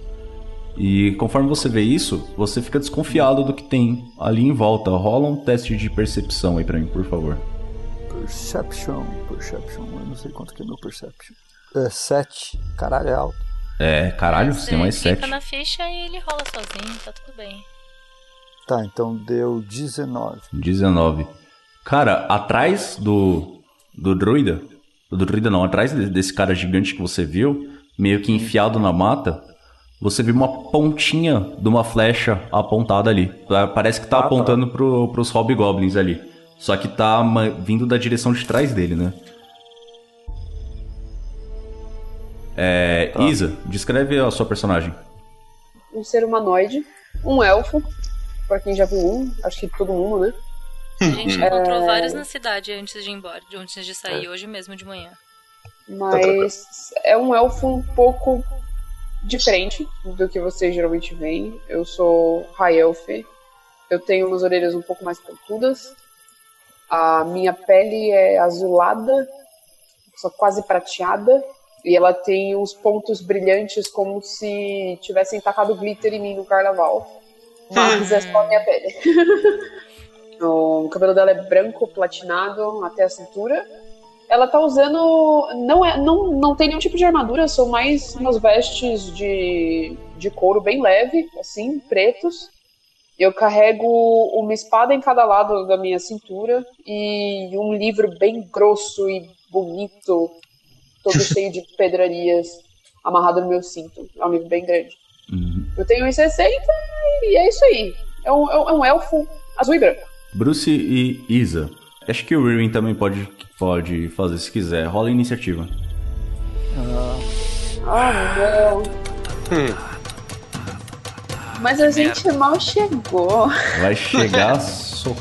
E conforme você vê isso, você fica desconfiado do que tem ali em volta. Rola um teste de percepção aí pra mim, por favor. Perception. Perception. Eu não sei quanto que é meu Perception. É 7. Caralho, é alto. É, caralho, você tem mais clica 7. na ficha e ele rola sozinho, tá tudo bem. Tá, então deu 19. 19. Cara, atrás do. do druida. Do druida não, atrás de- desse cara gigante que você viu, meio que enfiado na mata, você viu uma pontinha de uma flecha apontada ali. Pa- Parece que tá Ah, tá. apontando pro, pros hobgoblins ali. Só que tá vindo da direção de trás dele, né? É. Isa, descreve a sua personagem. Um ser humanoide, um elfo, pra quem já viu um, acho que todo mundo, né? A gente É. encontrou vários na cidade antes de ir embora, de antes de sair, hoje mesmo de manhã. Mas é um elfo um pouco diferente do que vocês geralmente veem. Eu sou High Elf. Eu tenho umas orelhas um pouco mais pontudas. A minha pele é azulada, só quase prateada. E ela tem uns pontos brilhantes como se tivessem tacado glitter em mim no carnaval. Mas é só a minha pele. o cabelo dela é branco, platinado até a cintura. Ela tá usando. Não, é, não, não tem nenhum tipo de armadura, são mais umas vestes de, de couro bem leve, assim, pretos. Eu carrego uma espada em cada lado da minha cintura e um livro bem grosso e bonito, todo cheio de pedrarias, amarrado no meu cinto. É um livro bem grande. Uhum. Eu tenho 1,60 e é isso aí. É um, é um- é um elfo azul e branco. Bruce e Isa. Acho que o Irwin também pode, pode fazer se quiser. Rola a iniciativa. Ah, não. Mas a gente mal chegou. Vai chegar so...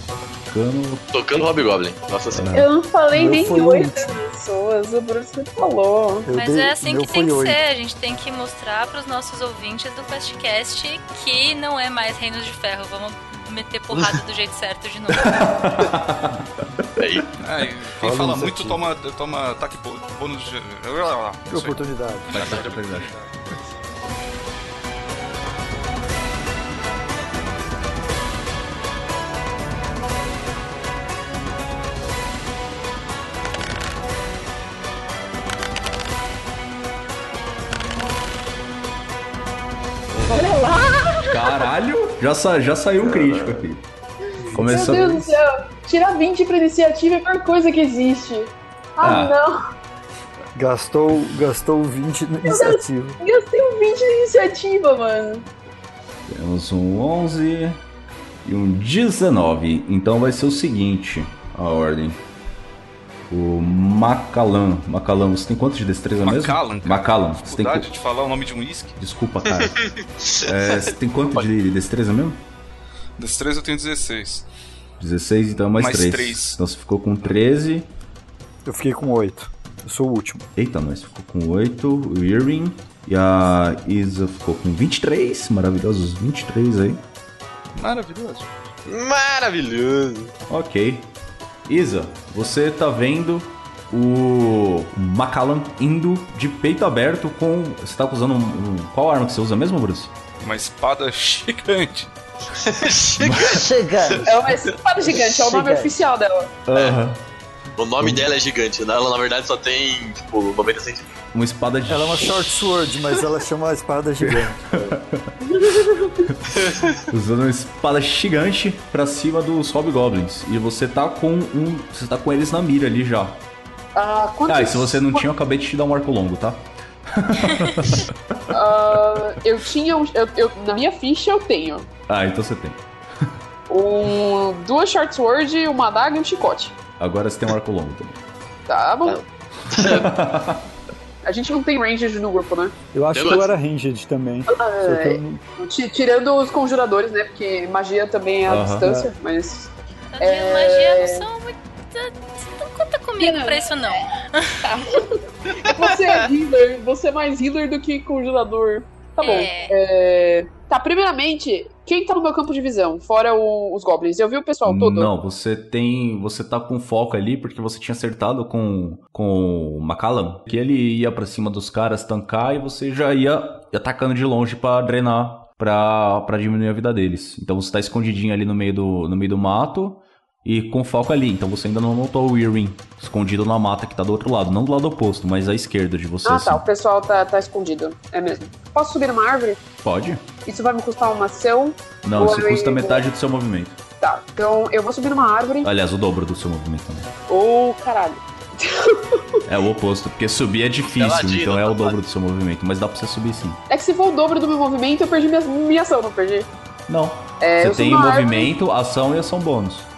Tocando. Hobgoblin. Nossa senhora. Eu não falei Meu nem oito pessoas, o Bruce falou. Eu Mas dei- é assim meu que tem que oito. ser. A gente tem que mostrar pros nossos ouvintes do QuestCast que não é mais Reinos de Ferro. Vamos meter porrada do jeito certo de novo. Aí. É, quem Fala fala muito toma, toma ataque bô- bônus de. Que oportunidade. Bastante oportunidade. Olha lá! Caralho! Já, sa- já saiu um crítico aqui. Meu Começou. Deus do céu! Tirar 20 pra iniciativa é a pior coisa que existe. Ah, Ah. não! Gastou, gastou 20 na iniciativa. Gastei um 20 na iniciativa, mano. Temos um 11 e um 19. Então vai ser o seguinte: a ordem. O Macallan. Macallan, você tem quanto de destreza mesmo? Macallan, cara. Macallan. Você tem Dificuldade de falar o nome de um whisky. Desculpa, cara. É, você tem quanto de destreza mesmo? Destreza eu tenho 16. 16, então mais, Mais 3. três. Então você ficou com 13. Eu fiquei com 8. Eu sou o último. Eita, nós ficou com 8. O Irving. E a Isa ficou com 23. Maravilhosos 23 aí. Maravilhoso. Maravilhoso. Ok. Isa, você tá vendo o Macallan indo de peito aberto com. Você tá usando um, um- Qual arma que você usa mesmo, Bruce? Uma espada gigante. Chegando. É uma espada gigante, é o nome Gigante. oficial dela. Aham. O nome dela é gigante, né? Ela na verdade só tem, tipo, 90 centímetros. Uma espada de. Ela é uma short sword, mas ela chama a espada gigante. Usando uma espada gigante pra cima dos Hobgoblins. E você tá com um. Você tá com eles na mira ali já. Ah, quantos... Ah, e se você não tinha, eu acabei de te dar um arco longo, tá? Ah, eu tinha. um- Eu, eu- na minha ficha eu tenho Ah, então você tem. um, duas short sword, uma adaga e um chicote. Agora você tem um arco longo também. Tá bom. A gente não tem ranged no grupo, né? Eu acho que eu era ranged também. Que É, não- tirando os conjuradores, né? Porque magia também é à Aham. distância, mas. Tadinho, É. magia não são muito. Não conta comigo pra isso, não. Você é healer, você é mais healer do que conjurador. Tá bom. É. É, Tá, primeiramente, quem tá no meu campo de visão? Fora o- os goblins. Eu vi o pessoal todo? Não, você tem. Você tá com foco ali porque você tinha acertado com, com o Macallan. Que ele ia pra cima dos caras tancar e você já ia atacando de longe pra drenar, pra, pra diminuir a vida deles. Então você tá escondidinho ali no meio do, no meio do mato e com foco ali. Então você ainda não notou o Irwin escondido na mata que tá do outro lado. Não do lado oposto, mas à esquerda de você. Ah, assim. tá. O pessoal tá, tá escondido. É mesmo. Posso subir numa árvore? Pode? Isso vai me custar uma ação? Não, isso eu- custa metade do seu movimento. Tá. Então eu vou subir numa árvore. Aliás, o dobro do seu movimento também. Ô, caralho. É o oposto, porque subir é difícil, então é o tá dobro do seu movimento, mas dá pra você subir sim. É que se for o dobro do meu movimento, eu perdi minha, minha ação, não perdi? Não. É, você tem movimento, ação e ação bônus.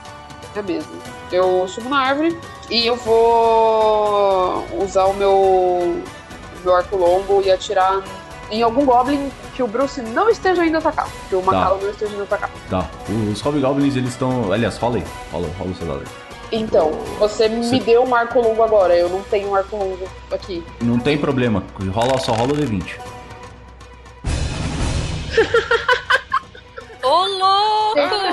É mesmo. Eu subo na árvore e eu vou usar o meu, meu arco longo e atirar em algum goblin que o Bruce não esteja indo atacar. Que o Macallan não esteja indo atacar. Tá. Os Hobgoblins, eles estão. Aliás, fala aí. Fala, fala o seu dado aí. Então, você me deu um arco longo agora. Eu não tenho um arco longo aqui. Não tem problema, rola, só rola o D20. Ô, louco!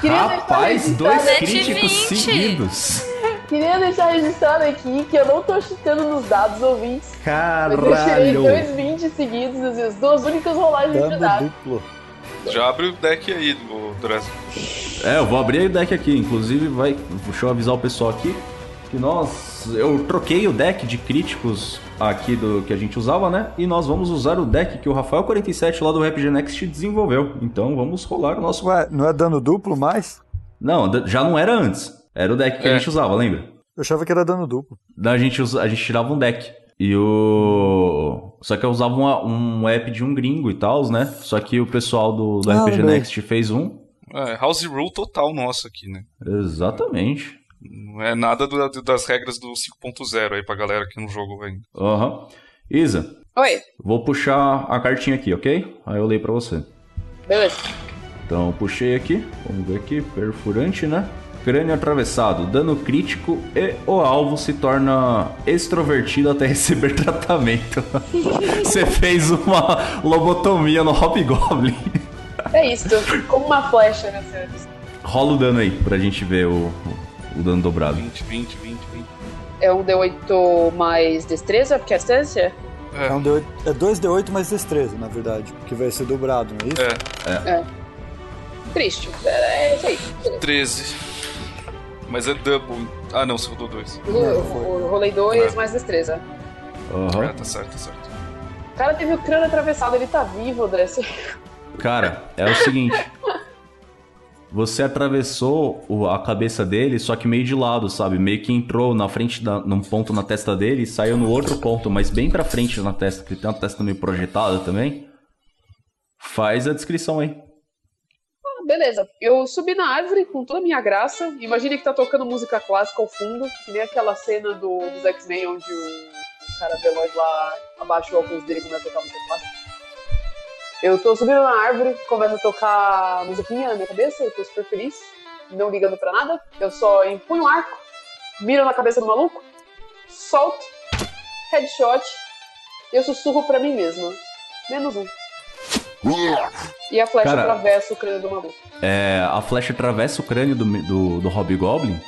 Queria Rapaz, deixar dois registrado- críticos 20. seguidos. Queria deixar registrado aqui que eu não tô chutando nos dados ouvintes. Mas eu tirei Caralho! dois 20 seguidos, assim, as duas únicas rolagens de Dano dado. duplo. Já abre o deck aí, o Dresden. É, eu vou abrir o deck aqui. Inclusive, vai. Deixa eu avisar o pessoal aqui. Que nós. Eu troquei o deck de críticos aqui do que a gente usava, né? E nós vamos usar o deck que o Rafael47 lá do RPG Next desenvolveu. Então vamos rolar o nosso. Ué, não é dano duplo mais? Não, já não era antes. Era o deck que a É. gente usava, lembra? Eu achava que era dano duplo. Daí a gente, usa, a gente tirava um deck. E o. Só que eu usava uma- um app de um gringo e tal, né? Só que o pessoal do, do Ah, RPG lembrei. Next fez um. É, house rule total nosso aqui, né? Exatamente. Não é nada do- das regras do 5.0 aí pra galera que não jogou ainda. Aham. Isa, Oi, vou puxar a cartinha aqui, ok? Aí eu leio pra você. beleza. Então, puxei aqui. Vamos ver aqui. Perfurante, né? crânio atravessado, dano crítico e o alvo se torna extrovertido até receber tratamento. Você fez uma lobotomia no Hobgoblin. É isso, como uma flecha, né, senhores? Rola o dano aí pra gente ver o, o dano dobrado. 20, 20, 20, 20. É um D8 mais destreza, porque é distância? É, um D8, é 2D8 mais destreza, na verdade, porque vai ser dobrado, não é isso? É, Triste. É, é isso aí. 13. Mas é double. Ah, não, você rodou dois. Eu, eu- eu rolei dois É. mais destreza. Aham. É, tá certo, tá certo. O cara teve o crânio atravessado, ele tá vivo, Dress. Cara, é o seguinte. Você atravessou a cabeça dele, só que meio de lado, sabe? Meio que entrou na frente, da, num ponto na testa dele e saiu no outro ponto, mas bem pra frente na testa, que tem uma testa meio projetada também. Faz a descrição aí. Ah, Beleza, eu subi na árvore com toda a minha graça. Imagine que tá tocando música clássica ao fundo, que nem aquela cena do, dos X-Men onde o cara veloz lá abaixa o óculos dele e começa a tocar música clássica. Eu tô subindo na árvore, começa a tocar musiquinha na minha cabeça, eu tô super feliz, não ligando pra nada. Eu só empunho o arco, miro na cabeça do maluco, solto, headshot, e eu sussurro pra mim mesma. Menos um. E a flecha Cara- atravessa o crânio do maluco. É, a flecha atravessa o crânio do, do, do Hobgoblin.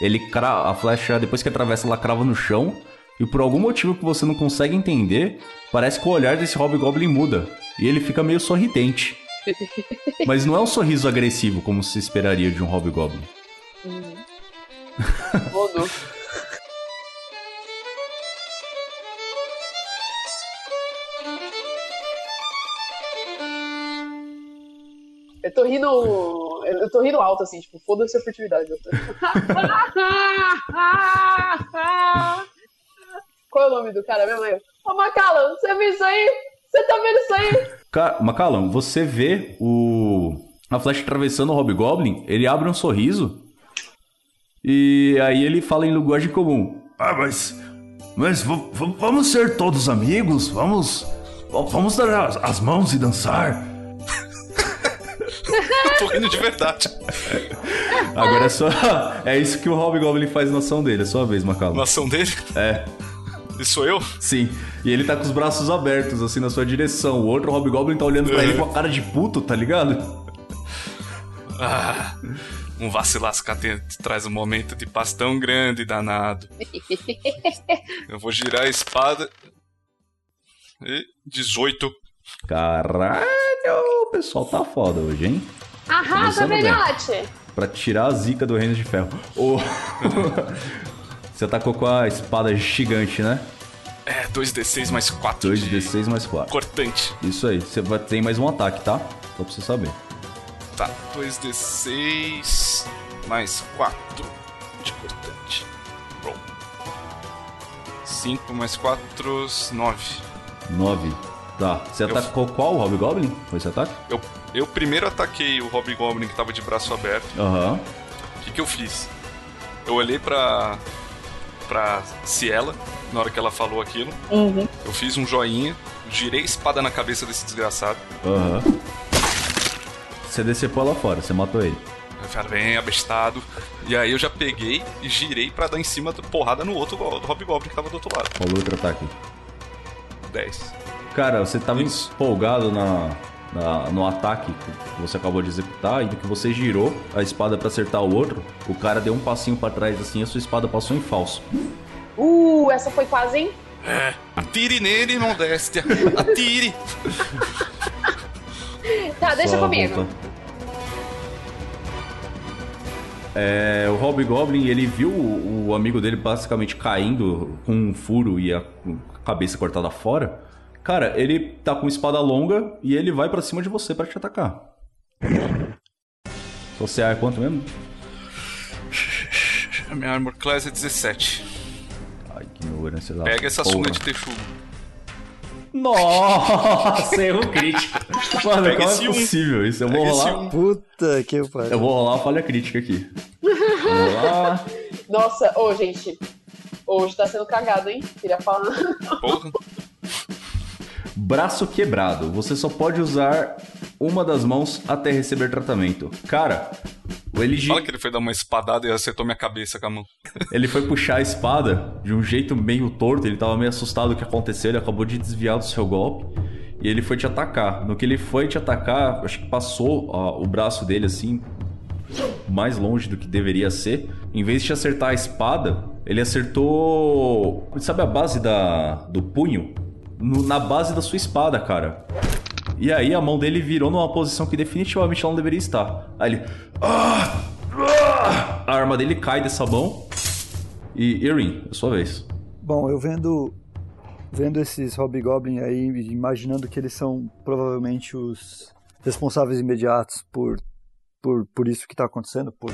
Ele cra... A flecha, depois que atravessa, ela crava no chão. E por algum motivo que você não consegue entender, parece que o olhar desse Hobgoblin muda. E ele fica meio sorridente. Mas não é um sorriso agressivo, como se esperaria de um Hobgoblin. Rodou. Eu tô rindo. Eu tô rindo alto, assim, tipo, foda-se a furtividade. Eu tô- Qual é o nome do cara mesmo? aí? Ô, Macallan, você viu isso aí? Você tá vendo isso aí? Ca- Macallan, você vê o a flecha atravessando o Hobgoblin, ele abre um sorriso e aí ele fala em linguagem comum. Ah, mas mas vamos ser todos amigos, vamos vamos dar as, as mãos e dançar. Eu tô rindo de verdade. Agora é só é isso que o Hobgoblin faz na ação dele, é sua vez, Macallan. Nação dele? É, E sou eu? sim. E ele tá com os braços abertos assim na sua direção. O outro Hobgoblin tá olhando pra ele com a cara de puto, tá ligado? Ah, um vacilascar traz um momento de paz tão grande, danado. Eu vou girar a espada. E 18. Caralho, o pessoal tá foda hoje, hein? Arrasa, bem. velhote! Pra tirar a zica do Reino de Ferro. Ô, Você atacou com a espada gigante, né? É, 2d6 mais 4. 2d6 mais 4. Cortante. Isso aí. Você vai ter mais um ataque, tá? Só pra você saber. Tá, 2d6 mais 4 de cortante. Roll. 5 mais 4, 9. 9. Tá. Você Eu- atacou qual? O Hobgoblin? Foi esse ataque? Eu, eu primeiro ataquei o Hobgoblin que tava de braço aberto. Aham. O que, que eu fiz? Eu olhei pra. Pra Ciela, na hora que ela falou aquilo. Eu fiz um joinha, girei a espada na cabeça desse desgraçado. Aham. Você decepou ela fora, você matou ele. Eu falei, bem abestado. E aí eu já peguei e girei pra dar em cima da porrada no outro do Hobgoblin que tava do outro lado. Rolou outro ataque. 10. Cara, você tava Isso. empolgado na, na- no ataque que você acabou de executar e que você girou a espada pra acertar o outro, o cara deu um passinho pra trás assim e a sua espada passou em falso. Uh, essa foi quase, hein? É, atire nele, não desce. Atire! Tá, deixa Só comigo. É, o Hobgoblin, ele viu o, o amigo dele basicamente caindo com um furo e a cabeça cortada fora. Cara, ele tá com espada longa e ele vai pra cima de você pra te atacar. Você é quanto mesmo? A minha armor class é 17. Ai, que ignorância da Pega essa porra. sunga de texugo. Nossa, erro crítico. Mano, Pega como é esse um. possível isso? Eu vou Pega esse rolar. um. Puta que pariu. Eu vou rolar uma falha crítica aqui. Vamos lá. Nossa, ô, gente. Hoje tá sendo cagado, hein? Queria falar. Porra. Braço quebrado. Você só pode usar uma das mãos até receber tratamento. Cara, O Elige, Fala que ele foi dar uma espadada e acertou minha cabeça com a mão. ele foi puxar a espada de um jeito meio torto, ele tava meio assustado com o que aconteceu, ele acabou de desviar do seu golpe. E ele foi te atacar. No que ele foi te atacar, acho que passou ó, o braço dele assim, mais longe do que deveria ser. Em vez de te acertar a espada, ele acertou. Sabe a base da, do punho? No- na base da sua espada, cara. E aí a mão dele virou numa posição que definitivamente ela não deveria estar. Aí ele. "Ah! Ah!" A arma dele cai dessa mão. E Erin, é sua vez. Bom, eu vendo vendo esses Hobgoblin aí, imaginando que eles são provavelmente os responsáveis imediatos por por, por isso que está acontecendo, por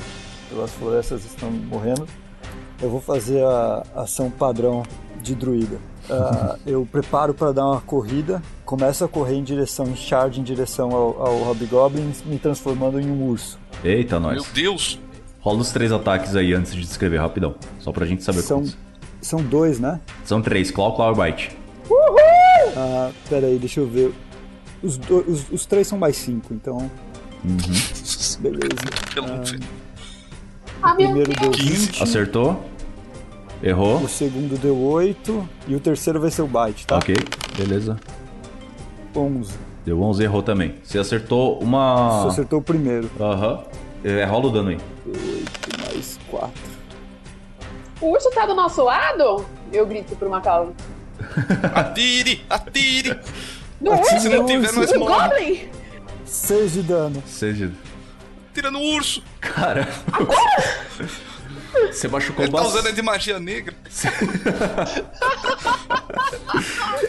pelas florestas estão morrendo, eu vou fazer a ação padrão de druida. Ah, eu preparo para dar uma corrida, começo a correr em direção, charge em direção ao, ao Hobgoblin, me transformando em um urso. Eita, Meu nós. Deus! Rola os três ataques aí antes de descrever rapidão. Só pra gente saber São, quantos. são dois, né? São três, Claw, Claw e Bite. Ah, pera aí, deixa eu ver. Os, do- os, os três são mais cinco, então. Beleza. Pelo Ah, meu primeiro deu 15. 20, Acertou. Errou. o segundo deu 8 e o terceiro vai ser o bite, tá? Ok, beleza. 11. Deu 11, errou também. Você acertou Você uma. acertou o primeiro. Aham. É, rola o dano aí. 8 mais 4. O urso tá do nosso lado? Eu grito pro Macallan. Atire! Atire! Do Atire? Se não tiver, urso. nós Do morremos. Goblin? 6 de dano. Seja. Tira no urso! Cara. Você machucou Ele tá usando é de magia negra.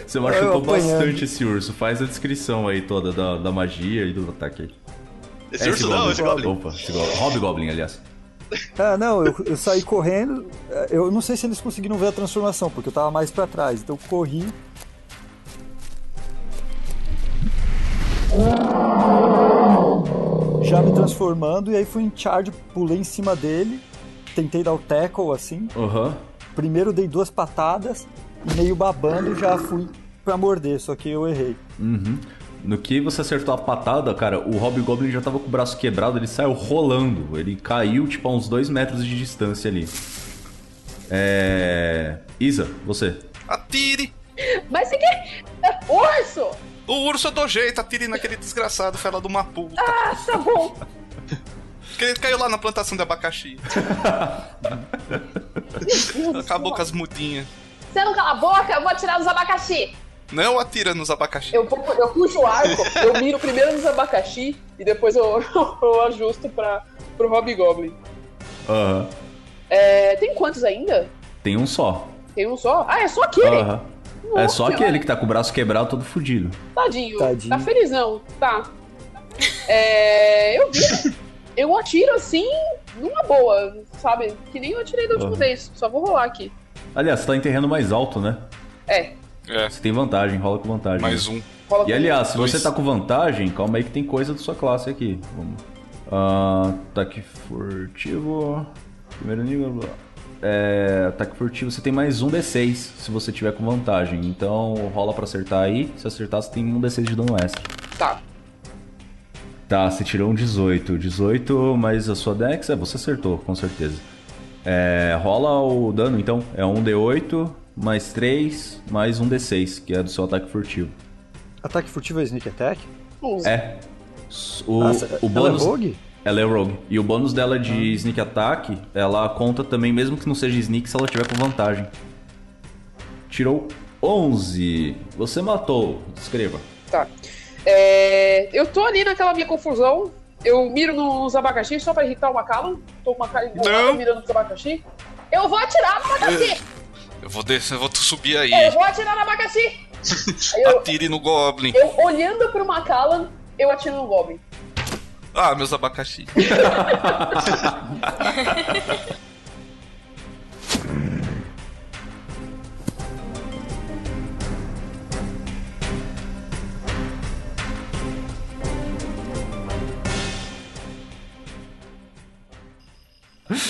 Você machucou bastante esse urso. Faz a descrição aí toda da, da magia e do ataque aí. Esse É urso não, esse Goblin. Opa, esse Goblin. Hobgoblin, aliás. Ah, não, eu, eu saí correndo. eh, Eu não sei se eles conseguiram ver a transformação, porque eu tava mais pra trás. Então eu corri. Já me transformando, e aí fui em charge, pulei em cima dele, tentei dar o tackle assim. Aham. Primeiro dei duas patadas, e meio babando já fui pra morder, só que eu errei. Uhum. No que você acertou a patada, cara, o Hobgoblin já tava com o braço quebrado, ele saiu rolando. Ele caiu, tipo, a uns dois metros de distância ali. É. Isa, você. Atire! Mas você quer. Urso! O urso eu dou jeito, atire naquele desgraçado, fela de uma puta. Ah, tá bom. Porque ele caiu lá na plantação de abacaxi. Acabou com as mudinhas. Você não cala a boca, eu vou atirar nos abacaxi. Não atira nos abacaxi. Eu, eu puxo o arco, eu miro primeiro nos abacaxi e depois eu, eu ajusto pra, pro Hobgoblin. Aham. É, tem quantos ainda? Tem um só. Tem um só? Ah, é só aquele? Aham. É só Nossa, aquele que tá com o braço quebrado todo fudido. Tadinho. Tadinho. Tá felizão. Tá. É, eu vi. Eu atiro assim, numa boa, sabe? Que nem eu atirei da última vez. Só vou rolar aqui. Aliás, você tá em terreno mais alto, né? É, É, Você tem vantagem, rola com vantagem. mais um. rola E aliás, se você tá com vantagem, calma aí que tem coisa da sua classe aqui. Vamos. Ah, ataque furtivo. Primeiro nível. blá. É, ataque furtivo, você tem mais um D6 se você tiver com vantagem. Então rola pra acertar aí. Se acertar, você tem um D6 de dano extra. Tá. Tá, você tirou um 18. 18 mais a sua Dex, é, você acertou, com certeza. É, rola o dano então. É um D8 mais 3 mais um D6, que é do seu ataque furtivo. Ataque furtivo é sneak attack? É. O, Nossa, o ela bônus. é rogue? Ela é rogue. E o bônus dela de sneak attack, ela conta também, mesmo que não seja sneak, se ela tiver com vantagem. Tirou 11. Você matou. Escreva. Tá. É, eu tô ali naquela minha confusão. Eu miro nos abacaxi só pra irritar o Macallan. Tô com uma cara mirando nos abacaxi. Eu vou atirar no abacaxi! Eu vou descer, eu vou subir aí. Eu vou atirar no abacaxi! Eu, Atire no Goblin. eu olhando pro Macallan, eu atiro no Goblin. Ah, meus abacaxi.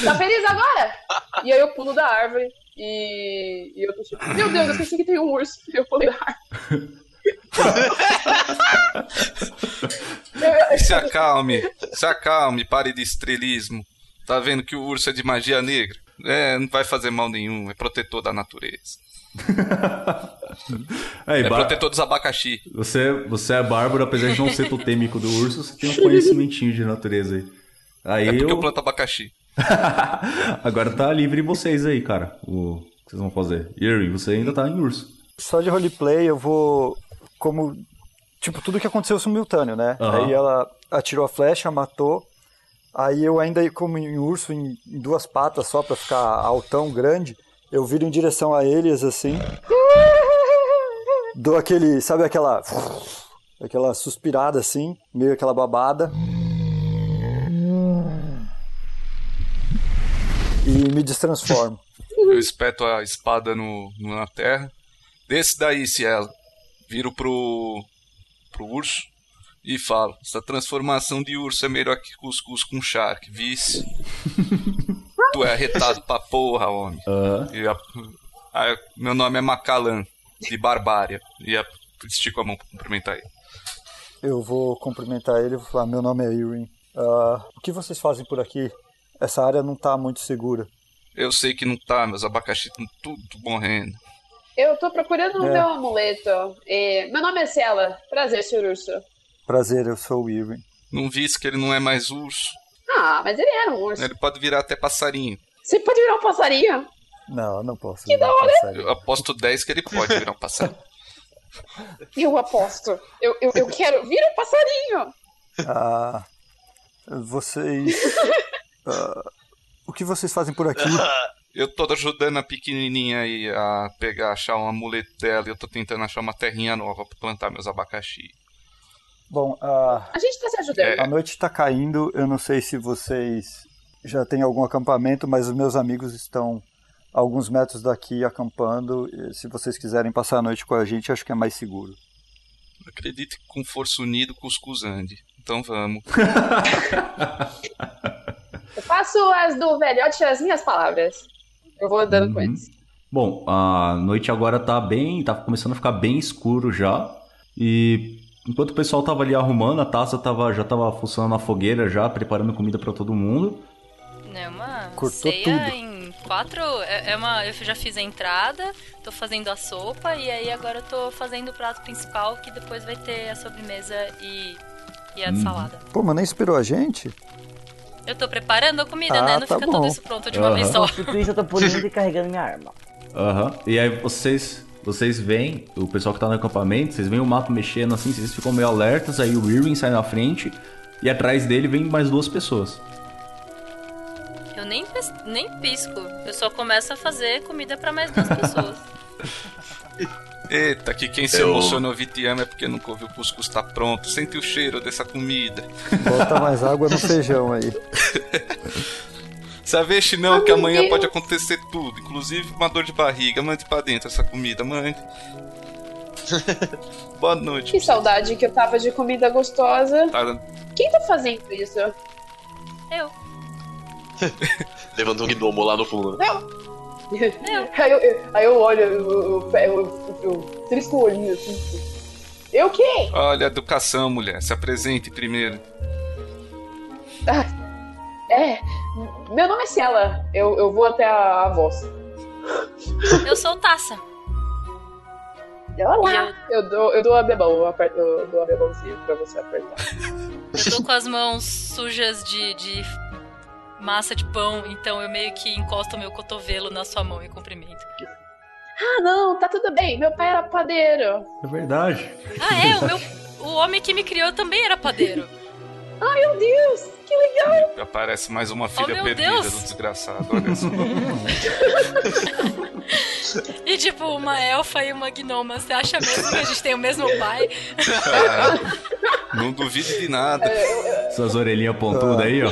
Tá feliz agora? E aí eu pulo da árvore e, e eu tô tipo, meu Deus, eu esqueci que tem um urso. Eu pulei da árvore. Se acalme, se acalme, pare de estrelismo. Tá vendo que o urso é de magia negra? É, não vai fazer mal nenhum, é protetor da natureza. Aí, É Bar- protetor dos abacaxi. você, você é bárbaro, apesar de não ser totêmico do urso, você tem um conhecimentinho de natureza aí. Aí É porque eu... eu planto abacaxi. Agora tá livre vocês aí, cara. O que vocês vão fazer? Irving, você ainda tá em urso. Só de roleplay eu vou. Como. Tipo, tudo que aconteceu simultâneo, né? Aham. Aí ela atirou a flecha, matou. Aí eu ainda, como em urso, em, em duas patas só pra ficar altão, grande, eu viro em direção a eles assim. Dou aquele. Sabe aquela. Aquela suspirada assim, meio aquela babada. E me destransformo. Eu espeto a espada no, na terra. Desce daí, Cielo. Viro pro, pro urso e falo: Essa transformação de urso é melhor que cuscuz com charque, vice. tu é arretado pra porra, homem. A- a- meu nome é Macalan, de Barbária. E a, estico a mão pra cumprimentar ele. Eu vou cumprimentar ele e vou falar: Meu nome é Irwin. Ah, o que vocês fazem por aqui? Essa área não tá muito segura. Eu sei que não tá, meus abacaxi estão tudo morrendo. Eu tô procurando o É. meu amuleto. E... Meu nome é Ciela. Prazer, Sr. Urso. Prazer, eu sou o Irwin. Não visse que ele não é mais urso. Ah, mas ele era um urso. Ele pode virar até passarinho. Você pode virar um passarinho? Não, eu não posso. Que virar da hora! passarinho. Eu aposto 10 que ele pode virar um passarinho. Eu aposto. Eu, eu, eu quero. Vira um passarinho! Ah, vocês. ah, o que vocês fazem por aqui? Eu tô ajudando a pequenininha aí a pegar, achar um amuleto dela e eu tô tentando achar uma terrinha nova pra plantar meus abacaxi. Bom, ah, A gente tá se ajudando. a noite tá caindo. Eu não sei se vocês já têm algum acampamento, mas os meus amigos estão a alguns metros daqui acampando. E Se vocês quiserem passar a noite com a gente, acho que é mais seguro. Acredite que com força unida o cuscuz ande. Então vamos. Eu faço as do velhote as minhas palavras. Eu vou andando com Uhum. eles. Bom, a noite agora tá bem. tá começando a ficar bem escuro já. E enquanto o pessoal tava ali arrumando, a taça tava, já tava funcionando na fogueira já, preparando comida pra todo mundo. É uma Cortou ceia tudo. em quatro. É, é uma. Eu já fiz a entrada, tô fazendo a sopa e aí agora eu tô fazendo o prato principal que depois vai ter a sobremesa e, e a Hum. salada. Pô, mas nem esperou a gente? Eu tô preparando a comida, Ah, né? Não tá fica bom. tudo isso pronto de uma Aham. vez só. Enquanto isso, eu tô polindo e carregando minha arma. Aham. E aí vocês. Vocês veem, o pessoal que tá no acampamento, vocês veem o mato mexendo assim, vocês ficam meio alertas, aí o Irwin sai na frente e atrás dele vem mais duas pessoas. Eu nem, nem pisco. Eu só começo a fazer comida pra mais duas pessoas. Eita, que quem se Eu- te ama é porque nunca ouviu o cuscuz tá pronto. Sente o cheiro dessa comida. Bota mais água no feijão aí. Se aveste não, Ah, que amanhã Deus. pode acontecer tudo. Inclusive uma dor de barriga. Mande pra dentro essa comida, mande. Boa noite. Que saudade que eu tava de comida gostosa. Tá, Quem tá fazendo isso? Eu. Levanta um gnomo lá no fundo. né? Aí eu, eu- aí eu olho, eu, trisco o olhinho assim. Eu quê? Olha, educação, mulher. Se apresente primeiro. É, meu nome é Ciela. Eu, eu vou até a, a voz. Eu sou taça. Olá! Eu dou, eu dou a bebão, eu, aperto, eu dou a bebãozinha pra você apertar. Eu tô com as mãos sujas de, de massa de pão, então eu meio que encosto o meu cotovelo na sua mão e cumprimento. Ah, não, tá tudo bem. Meu pai era padeiro. É verdade. Ah, é, o meu. O homem que me criou também era padeiro. Ai, meu Deus, que legal! Aparece mais uma filha meu perdida Deus. do desgraçado. Olha só. E tipo, uma elfa e uma gnoma. Você acha mesmo que a gente tem o mesmo pai? Ah, não duvide de nada. Suas orelhinhas pontudas aí, ó.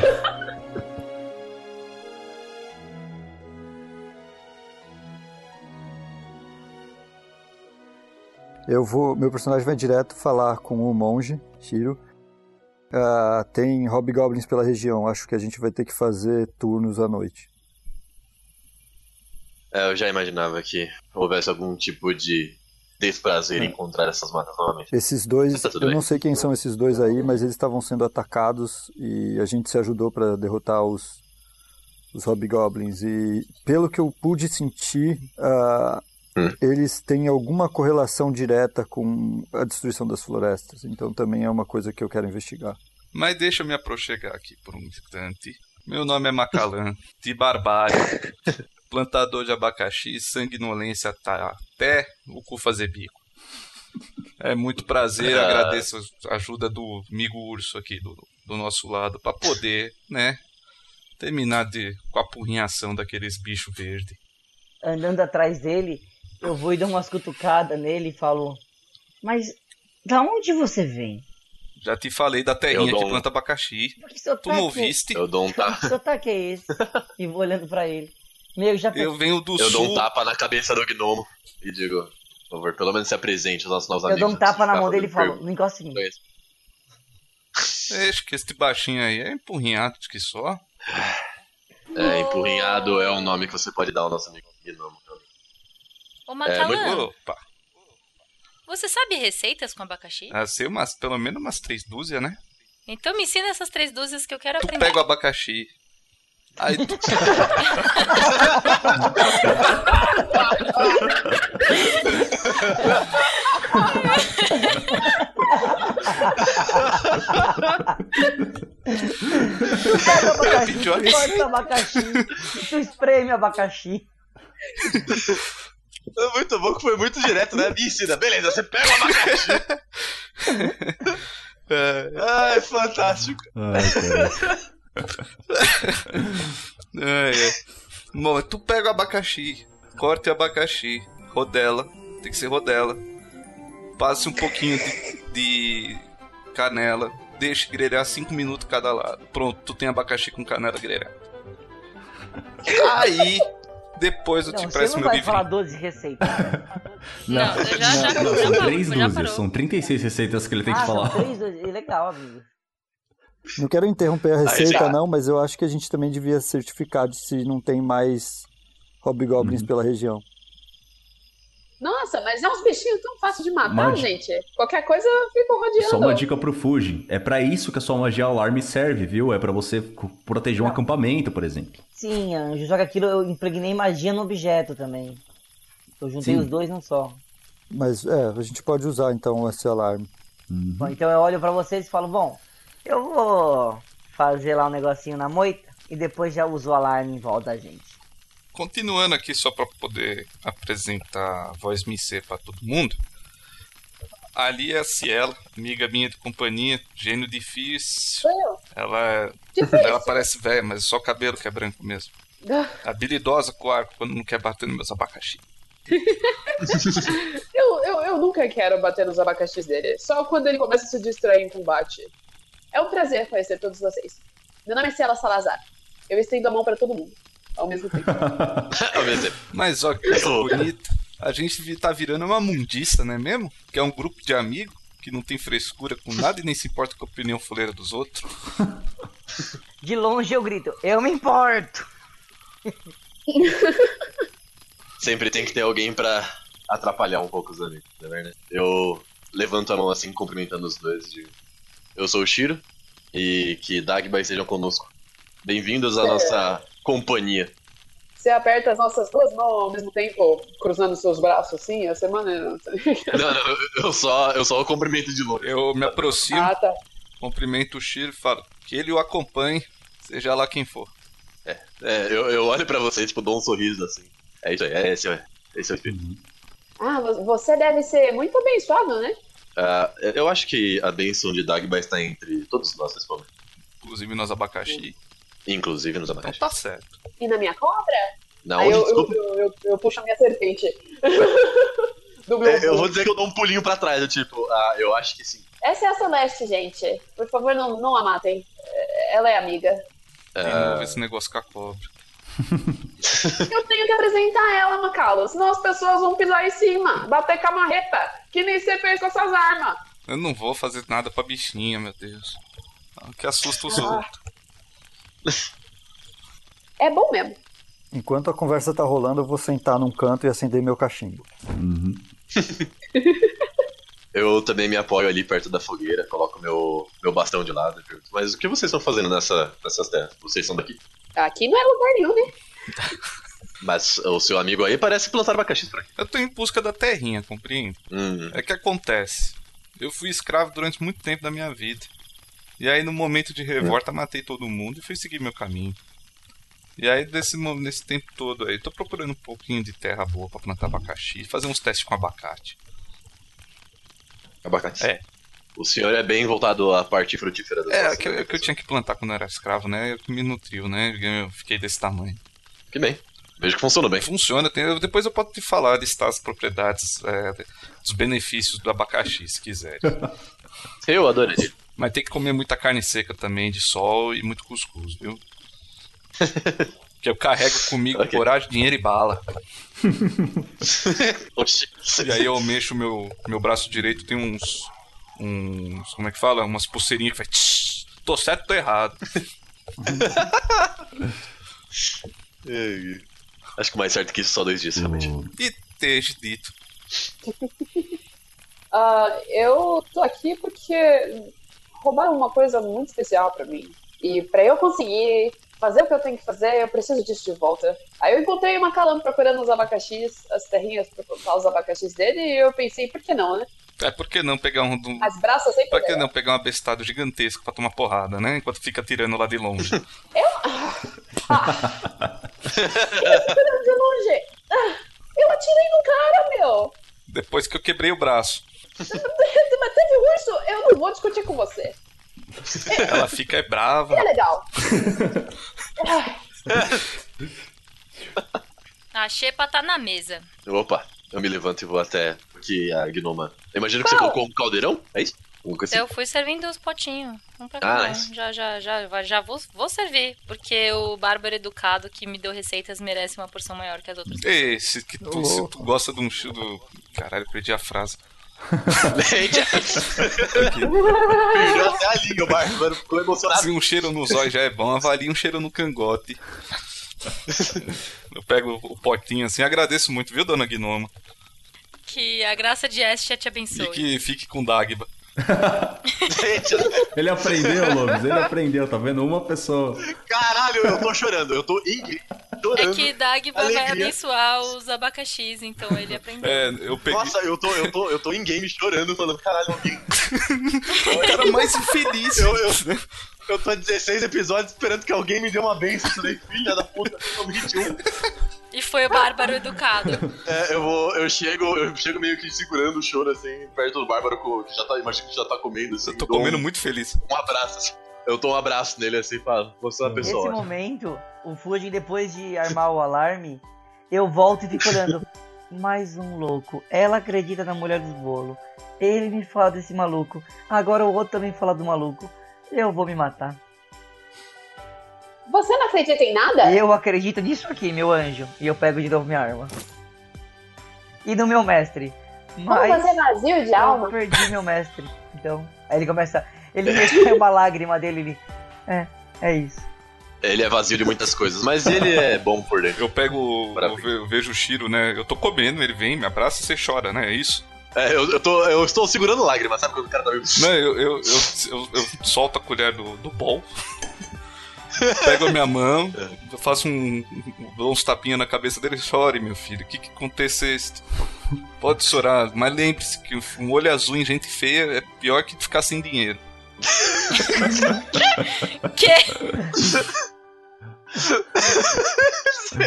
Eu vou. Meu personagem vai direto falar com o monge, Shiro. Ah, tem hobgoblins pela região. Acho que a gente vai ter que fazer turnos à noite. É, eu já imaginava que houvesse algum tipo de desprazer em encontrar essas matas novamente. Esses dois, Tá eu bem. não sei quem são esses dois aí, mas eles estavam sendo atacados e a gente se ajudou para derrotar os, os Hobgoblins. E pelo que eu pude sentir, ah, Hum. eles têm alguma correlação direta com a destruição das florestas. Então também é uma coisa que eu quero investigar. Mas deixa eu me aproxegar aqui por um instante. Meu nome é Macalã, de Barbárie, plantador de abacaxi, sanguinolência tá até o cu fazer bico. É muito prazer, Ah. agradeço a ajuda do amigo urso aqui do, do nosso lado, pra poder, né, terminar de, com a porrinhação daqueles bichos verdes. Andando atrás dele, eu vou e dou umas cutucadas nele e falo: Mas da onde você vem? Já te falei da terrinha Eu dou que um- planta abacaxi. Que Tu sotaque, não é- viste? Eu dou um que tapa, sotaque é esse? E vou olhando pra ele. Meu, já Eu venho do eu dou sul. um tapa na cabeça do gnomo e digo, por favor, pelo menos se apresente aos nossos novos Eu amigos. dou um tapa na mão dele e falo: Não encosta em mim. perguntas. Acho que esse baixinho aí é empurrinhado de que só. É, empurrinhado é o nome que você pode dar ao nosso amigo gnomo. Ô, É, Macalã, Opa, você sabe receitas com abacaxi? ah, sei umas, pelo menos umas três dúzias, né? Então me ensina essas três dúzias que eu quero Tu aprender. pega o abacaxi. Aí tu. Pega o abacaxi, corta o abacaxi, tu espreme o abacaxi. Muito bom que foi muito direto, né? Me ensina. Beleza, você pega o abacaxi. É, Ai, fantástico. Ai, cara. é, é. Bom, tu pega o abacaxi, corta o abacaxi, rodela, tem que ser rodela. Passe um pouquinho de, de canela, deixa grelhar 5 minutos cada lado. Pronto, tu tem abacaxi com canela grelhada. Aí, depois eu Não, te você presto não meu vai livrinho. falar 12 receitas. Não, já, já, Não, já são parou, três já dúzias, parou. são 36 receitas que ele tem que ah, falar. são três, dois- legal, amigo. Não quero interromper a receita, não, mas eu acho que a gente também devia certificar de se não tem mais Hobgoblins pela região. Nossa, mas é uns bichinhos tão fáceis de matar, gente. Qualquer coisa eu fico rodeando. Só uma dica pro Fuji. É pra isso que a sua magia alarme serve, viu? É pra você proteger um acampamento, por exemplo. Sim, Anjo, só que aquilo eu impregnei magia no objeto também. Eu juntei Sim. os dois num só. Mas é, a gente pode usar então esse alarme. Uhum. Bom, então eu olho pra vocês e falo, bom, eu vou fazer lá um negocinho na moita e depois já uso o alarme em volta da gente. Continuando aqui só para poder apresentar a voz Missê para todo mundo. Ali é a Ciela, amiga minha de companhia, gênio difícil. Ela, é- Difícil. ela parece velha, mas só o cabelo que é branco mesmo. Ah, Habilidosa com o arco quando não quer bater nos meus abacaxi. Eu, eu, eu nunca quero bater nos abacaxis dele. Só quando ele começa a se distrair em combate. É um prazer conhecer todos vocês. Meu nome é Ciela Salazar. Eu estendo a mão pra todo mundo. Ao mesmo tempo. Ao mesmo tempo. Mas ó, que coisa bonita. A gente tá virando uma mundista, não é mesmo? Que é um grupo de amigos que não tem frescura com nada e nem se importa com a opinião fuleira dos outros. De longe eu grito, eu me importo! Sempre tem que ter alguém pra atrapalhar um pouco os amigos, não é verdade? Eu levanto a mão assim, cumprimentando os dois. Digo, eu sou o Shiro e que Dagba estejam conosco. Bem-vindos à nossa companhia. Você aperta as nossas duas mãos ao mesmo tempo, cruzando seus braços assim, a semana. Não, não, eu- só, eu só o cumprimento de longe. Eu me aproximo, Ah, tá. cumprimento o Shiro e falo que ele o acompanhe, seja lá quem for. É, eu, eu olho pra vocês, tipo, dou um sorriso assim. É isso aí, é esse, é, esse é o espírito. Ah, vo- você deve ser muito abençoado, né? Ah, eu acho que a bênção de Dagba está entre todos nós nesse momento, Inclusive nos abacaxi. Inclusive nos Então abacaxi. tá certo. E na minha cobra? Na Aí onde, eu, eu, desculpa? eu, eu- eu puxo a minha serpente. Do meu É, eu vou dizer que eu dou um pulinho pra trás, eu tipo, ah, eu acho que sim. Essa é a Celeste, gente. Por favor, não, não a matem. É, Ela é amiga. Novo esse negócio com a cobra. Eu tenho que apresentar ela, Macalo. Senão as pessoas vão pisar em cima, bater com a marreta. Que nem você fez com essas armas. Eu não vou fazer nada pra bichinha, meu Deus. Ah, Que assusta os Ah. outros. É bom mesmo. Enquanto a conversa tá rolando, eu vou sentar num canto e acender meu cachimbo. Uhum. Eu também me apoio ali perto da fogueira, coloco meu, meu bastão de lado mas o que vocês estão fazendo nessa, nessas terras? Vocês são daqui? Aqui não é lugar nenhum, né? Mas o seu amigo aí parece plantar abacaxi por aqui. Eu tô em busca da terrinha, compreende? Hum, É que acontece. Eu fui escravo durante muito tempo da minha vida. E aí, no momento de revolta, matei todo mundo e fui seguir meu caminho. E aí, desse, mo- nesse tempo todo aí, tô procurando um pouquinho de terra boa pra plantar abacaxi, fazer uns testes com abacate. abacate. É. O senhor é bem voltado à parte frutífera das É, que, eu- que eu tinha que plantar quando eu era escravo, né? Eu que me nutriu, né? Eu fiquei desse tamanho. Que bem. Vejo que funcionou bem. Funciona, tem- eu- depois eu posso te falar, listar as propriedades, é, os benefícios do abacaxi, se quiser. Eu adoraria. Mas tem que comer muita carne seca também, de sol e muito cuscuz, viu? que eu carrego comigo Ok. coragem, dinheiro e bala. Oxi. E aí eu mexo meu, meu braço direito, tem uns. uns. como é que fala? Umas pulseirinhas que faz. Tô certo, tô errado. Acho que mais certo que isso só dois dias, realmente. O- E teja dito. Ah, eu tô aqui porque roubaram uma coisa muito especial pra mim. E pra eu conseguir fazer o que eu tenho que fazer, eu preciso disso de volta. Aí eu encontrei uma calama procurando os abacaxis, as terrinhas pra plantar os abacaxis dele, e eu pensei, por que não, né? É, por que não pegar um. um As braças sempre. Pra que não pegar um abestado gigantesco pra tomar porrada, né? Enquanto fica tirando lá de longe. Tirando de longe. Ah, eu atirei no cara, meu. Depois que eu quebrei o braço. Mas teve urso, eu não vou discutir com você. Ela fica brava. É legal. A xepa tá na mesa. Opa, eu me levanto e vou até aqui a gnoma. Eu imagino que você colocou um caldeirão? É isso? Assim? Eu fui servindo os potinhos. Um pra Ah, um. Já, já, já, já vou, vou servir. Porque o Bárbaro educado que me deu receitas merece uma porção maior que as outras. Esse que tu, se tu gosta de um do. Caralho, perdi a frase. Perdeu até a Bárbaro ficou emocionado. Se um cheiro no zóio já é bom, avalie um cheiro no cangote. Eu pego o potinho assim, agradeço muito, viu, dona Gnoma? Que a graça de Estia te E abençoe. que fique com Dagba. Ele aprendeu, Lobos, ele aprendeu, tá vendo? Uma pessoa. Caralho, eu tô chorando, eu tô em- É chorando. que Dagba vai abençoar os abacaxis, então ele aprendeu. É, eu peguei. Nossa, eu tô, eu tô, eu tô em game chorando, falando, caralho, alguém. o cara mais infeliz. Eu, eu, eu tô há 16 episódios esperando que alguém me dê uma benção. Eu falei, filha da puta, tô 21. E foi o Bárbaro educado. É, eu vou, eu chego, eu chego meio que segurando o choro assim, perto do Bárbaro que já tá, imagino que já tá comendo assim. Eu tô comendo um, muito feliz. um abraço. assim. Eu dou um abraço nele assim, falo, você é uma Nesse pessoa. ótima. momento, o Fujin, depois de armar o alarme, eu volto e fico olhando. Mais um louco. Ela acredita na mulher dos bolos. Ele me fala desse maluco. Agora o outro também fala do maluco. Eu vou me matar. Você não acredita em nada? Eu acredito nisso aqui, meu anjo. E eu pego de novo minha arma. E no meu mestre. Como Mas você é vazio de eu alma? perdi meu mestre. Então, aí ele começa. Ele recebe uma lágrima dele. Ele. É, é isso. Ele é vazio de muitas coisas, mas ele é bom por dentro. Eu pego. Eu, Maravilha. eu vejo o Shiro, né? Eu tô comendo, ele vem, me abraça e você chora, né? É isso? É, eu, eu, tô, eu estou segurando lágrimas, sabe quando o cara tá meio... Não, eu, eu, eu, eu, eu solto a colher do, do bol. Pego a minha mão, eu faço um. dou uns tapinhas na cabeça dele chore, meu filho. O que, que acontecesse? Pode chorar, mas lembre-se que um olho azul em gente feia é pior que ficar sem dinheiro. Que?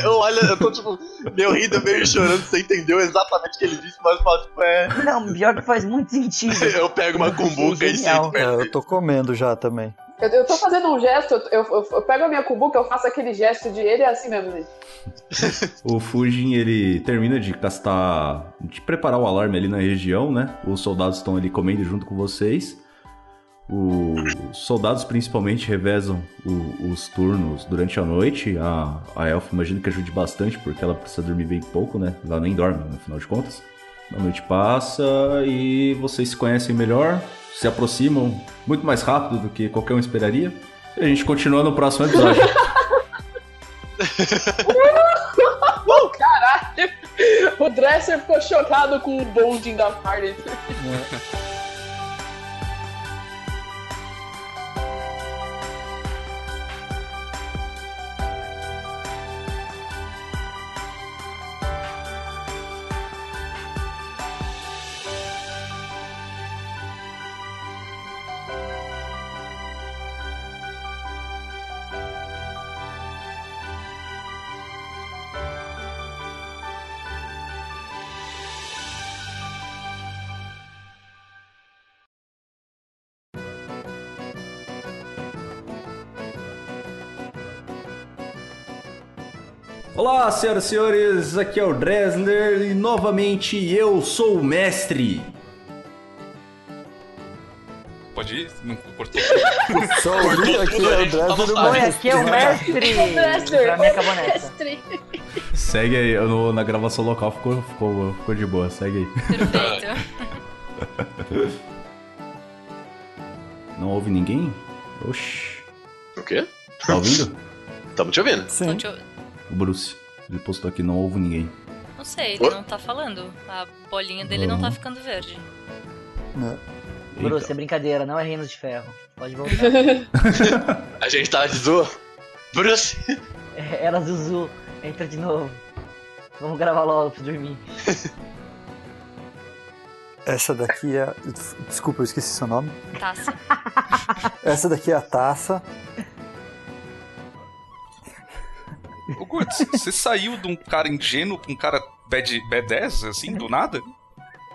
Eu olho, eu tô tipo, meio rindo, meio chorando, você entendeu exatamente o que ele disse, mas eu falo, tipo, é... Não, pior que faz muito sentido. Eu pego uma cumbuca e sento É, eu tô comendo já também. Eu, eu tô fazendo um gesto, eu, eu, eu pego a minha cubuca, eu faço aquele gesto de ele é assim mesmo, gente. O Fujin, ele termina de castar, de preparar o alarme ali na região, né? Os soldados estão ali comendo junto com vocês. Os soldados principalmente revezam o- os turnos durante a noite. A, a imagino que ajude bastante, porque ela precisa dormir bem pouco, né? Ela nem dorme, no final de contas. A noite passa e vocês se conhecem melhor, se aproximam muito mais rápido do que qualquer um esperaria. E a gente continua no próximo episódio. Caralho! O Dresser ficou chocado com o bonding da party. Olá, senhoras e senhores, aqui é o Dresler e novamente eu sou o mestre. Pode ir? Não cortou. Só ouvi aqui tudo, é o Dresler do. Oi, Mestre. aqui é o mestre! Pra mim acabou nessa. Segue aí, no- na gravação local ficou, ficou, ficou de boa, segue aí. Perfeito. Não ouve ninguém? Oxi. O quê? Tá ouvindo? Tamo te ouvindo. Sim. Deixa eu- O Bruce. Ele postou aqui, não ouve ninguém. Não sei, ele não tá falando. A bolinha dele não tá ficando verde. né? Bruce, é brincadeira, não é Reino de Ferro. Pode voltar. A gente tá de zoa. Bruce! É, Era Zuzu, entra de novo. Vamos gravar logo pra dormir. Essa daqui é. Desculpa, eu esqueci seu nome. Taça. Essa daqui é a taça. Ô, Guts, você saiu de um cara ingênuo pra um cara bad, badass, assim, do nada?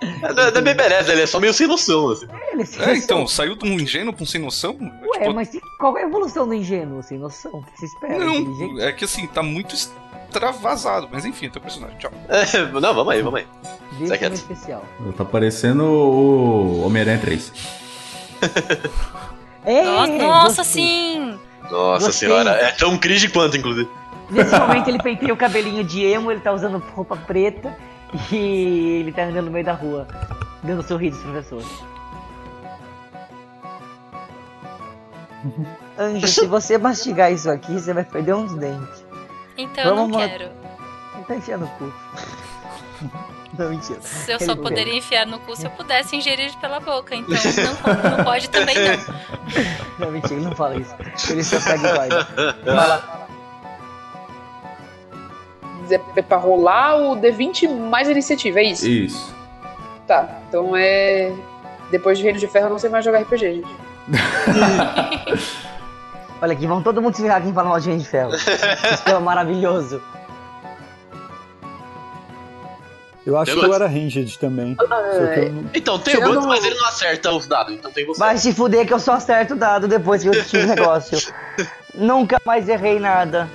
É, não é bem beleza, ele é só meio sem noção, assim. Ele sem É, noção. então, saiu de um ingênuo pra um sem noção? Ué, Tipo, mas qual é a evolução do ingênuo sem noção? O que você espera? Não, é que assim, tá muito extravasado. Mas enfim, é teu personagem, tchau. É, não, vamos aí, vamos aí. Filme quieto. especial. Tá parecendo o Homem-Aranha 3. É, Nossa, nossa sim! Nossa Gostei. senhora, é tão cringe quanto, inclusive. Nesse momento ele penteia o cabelinho de emo, ele tá usando roupa preta e ele tá andando no meio da rua, dando sorrisos pro professor. Anjo, se você mastigar isso aqui, você vai perder uns dentes. Então eu não Vamos quero. Ele tá enfiando o cu. Não, mentira. Eu só Ele- poderia enfiar no cu se eu pudesse ingerir pela boca. Então não, não pode também não. Não, mentira, ele não fala isso. Ele só pega e guarda. Vai É pra rolar o D20 mais iniciativa, é isso? Isso. Tá, então é. Depois de Reino de Ferro eu não sei mais jogar RPG, gente. Olha aqui, vão todo mundo se virar quem fala mal de Reino de Ferro. Isso é maravilhoso. Eu acho Eu que eu era ranged também. Eu não- Então, tem o Guts, mas ele não acerta os dados, então tem você. Vai se fuder que eu só acerto o dado depois que eu tive o negócio. Nunca mais errei nada.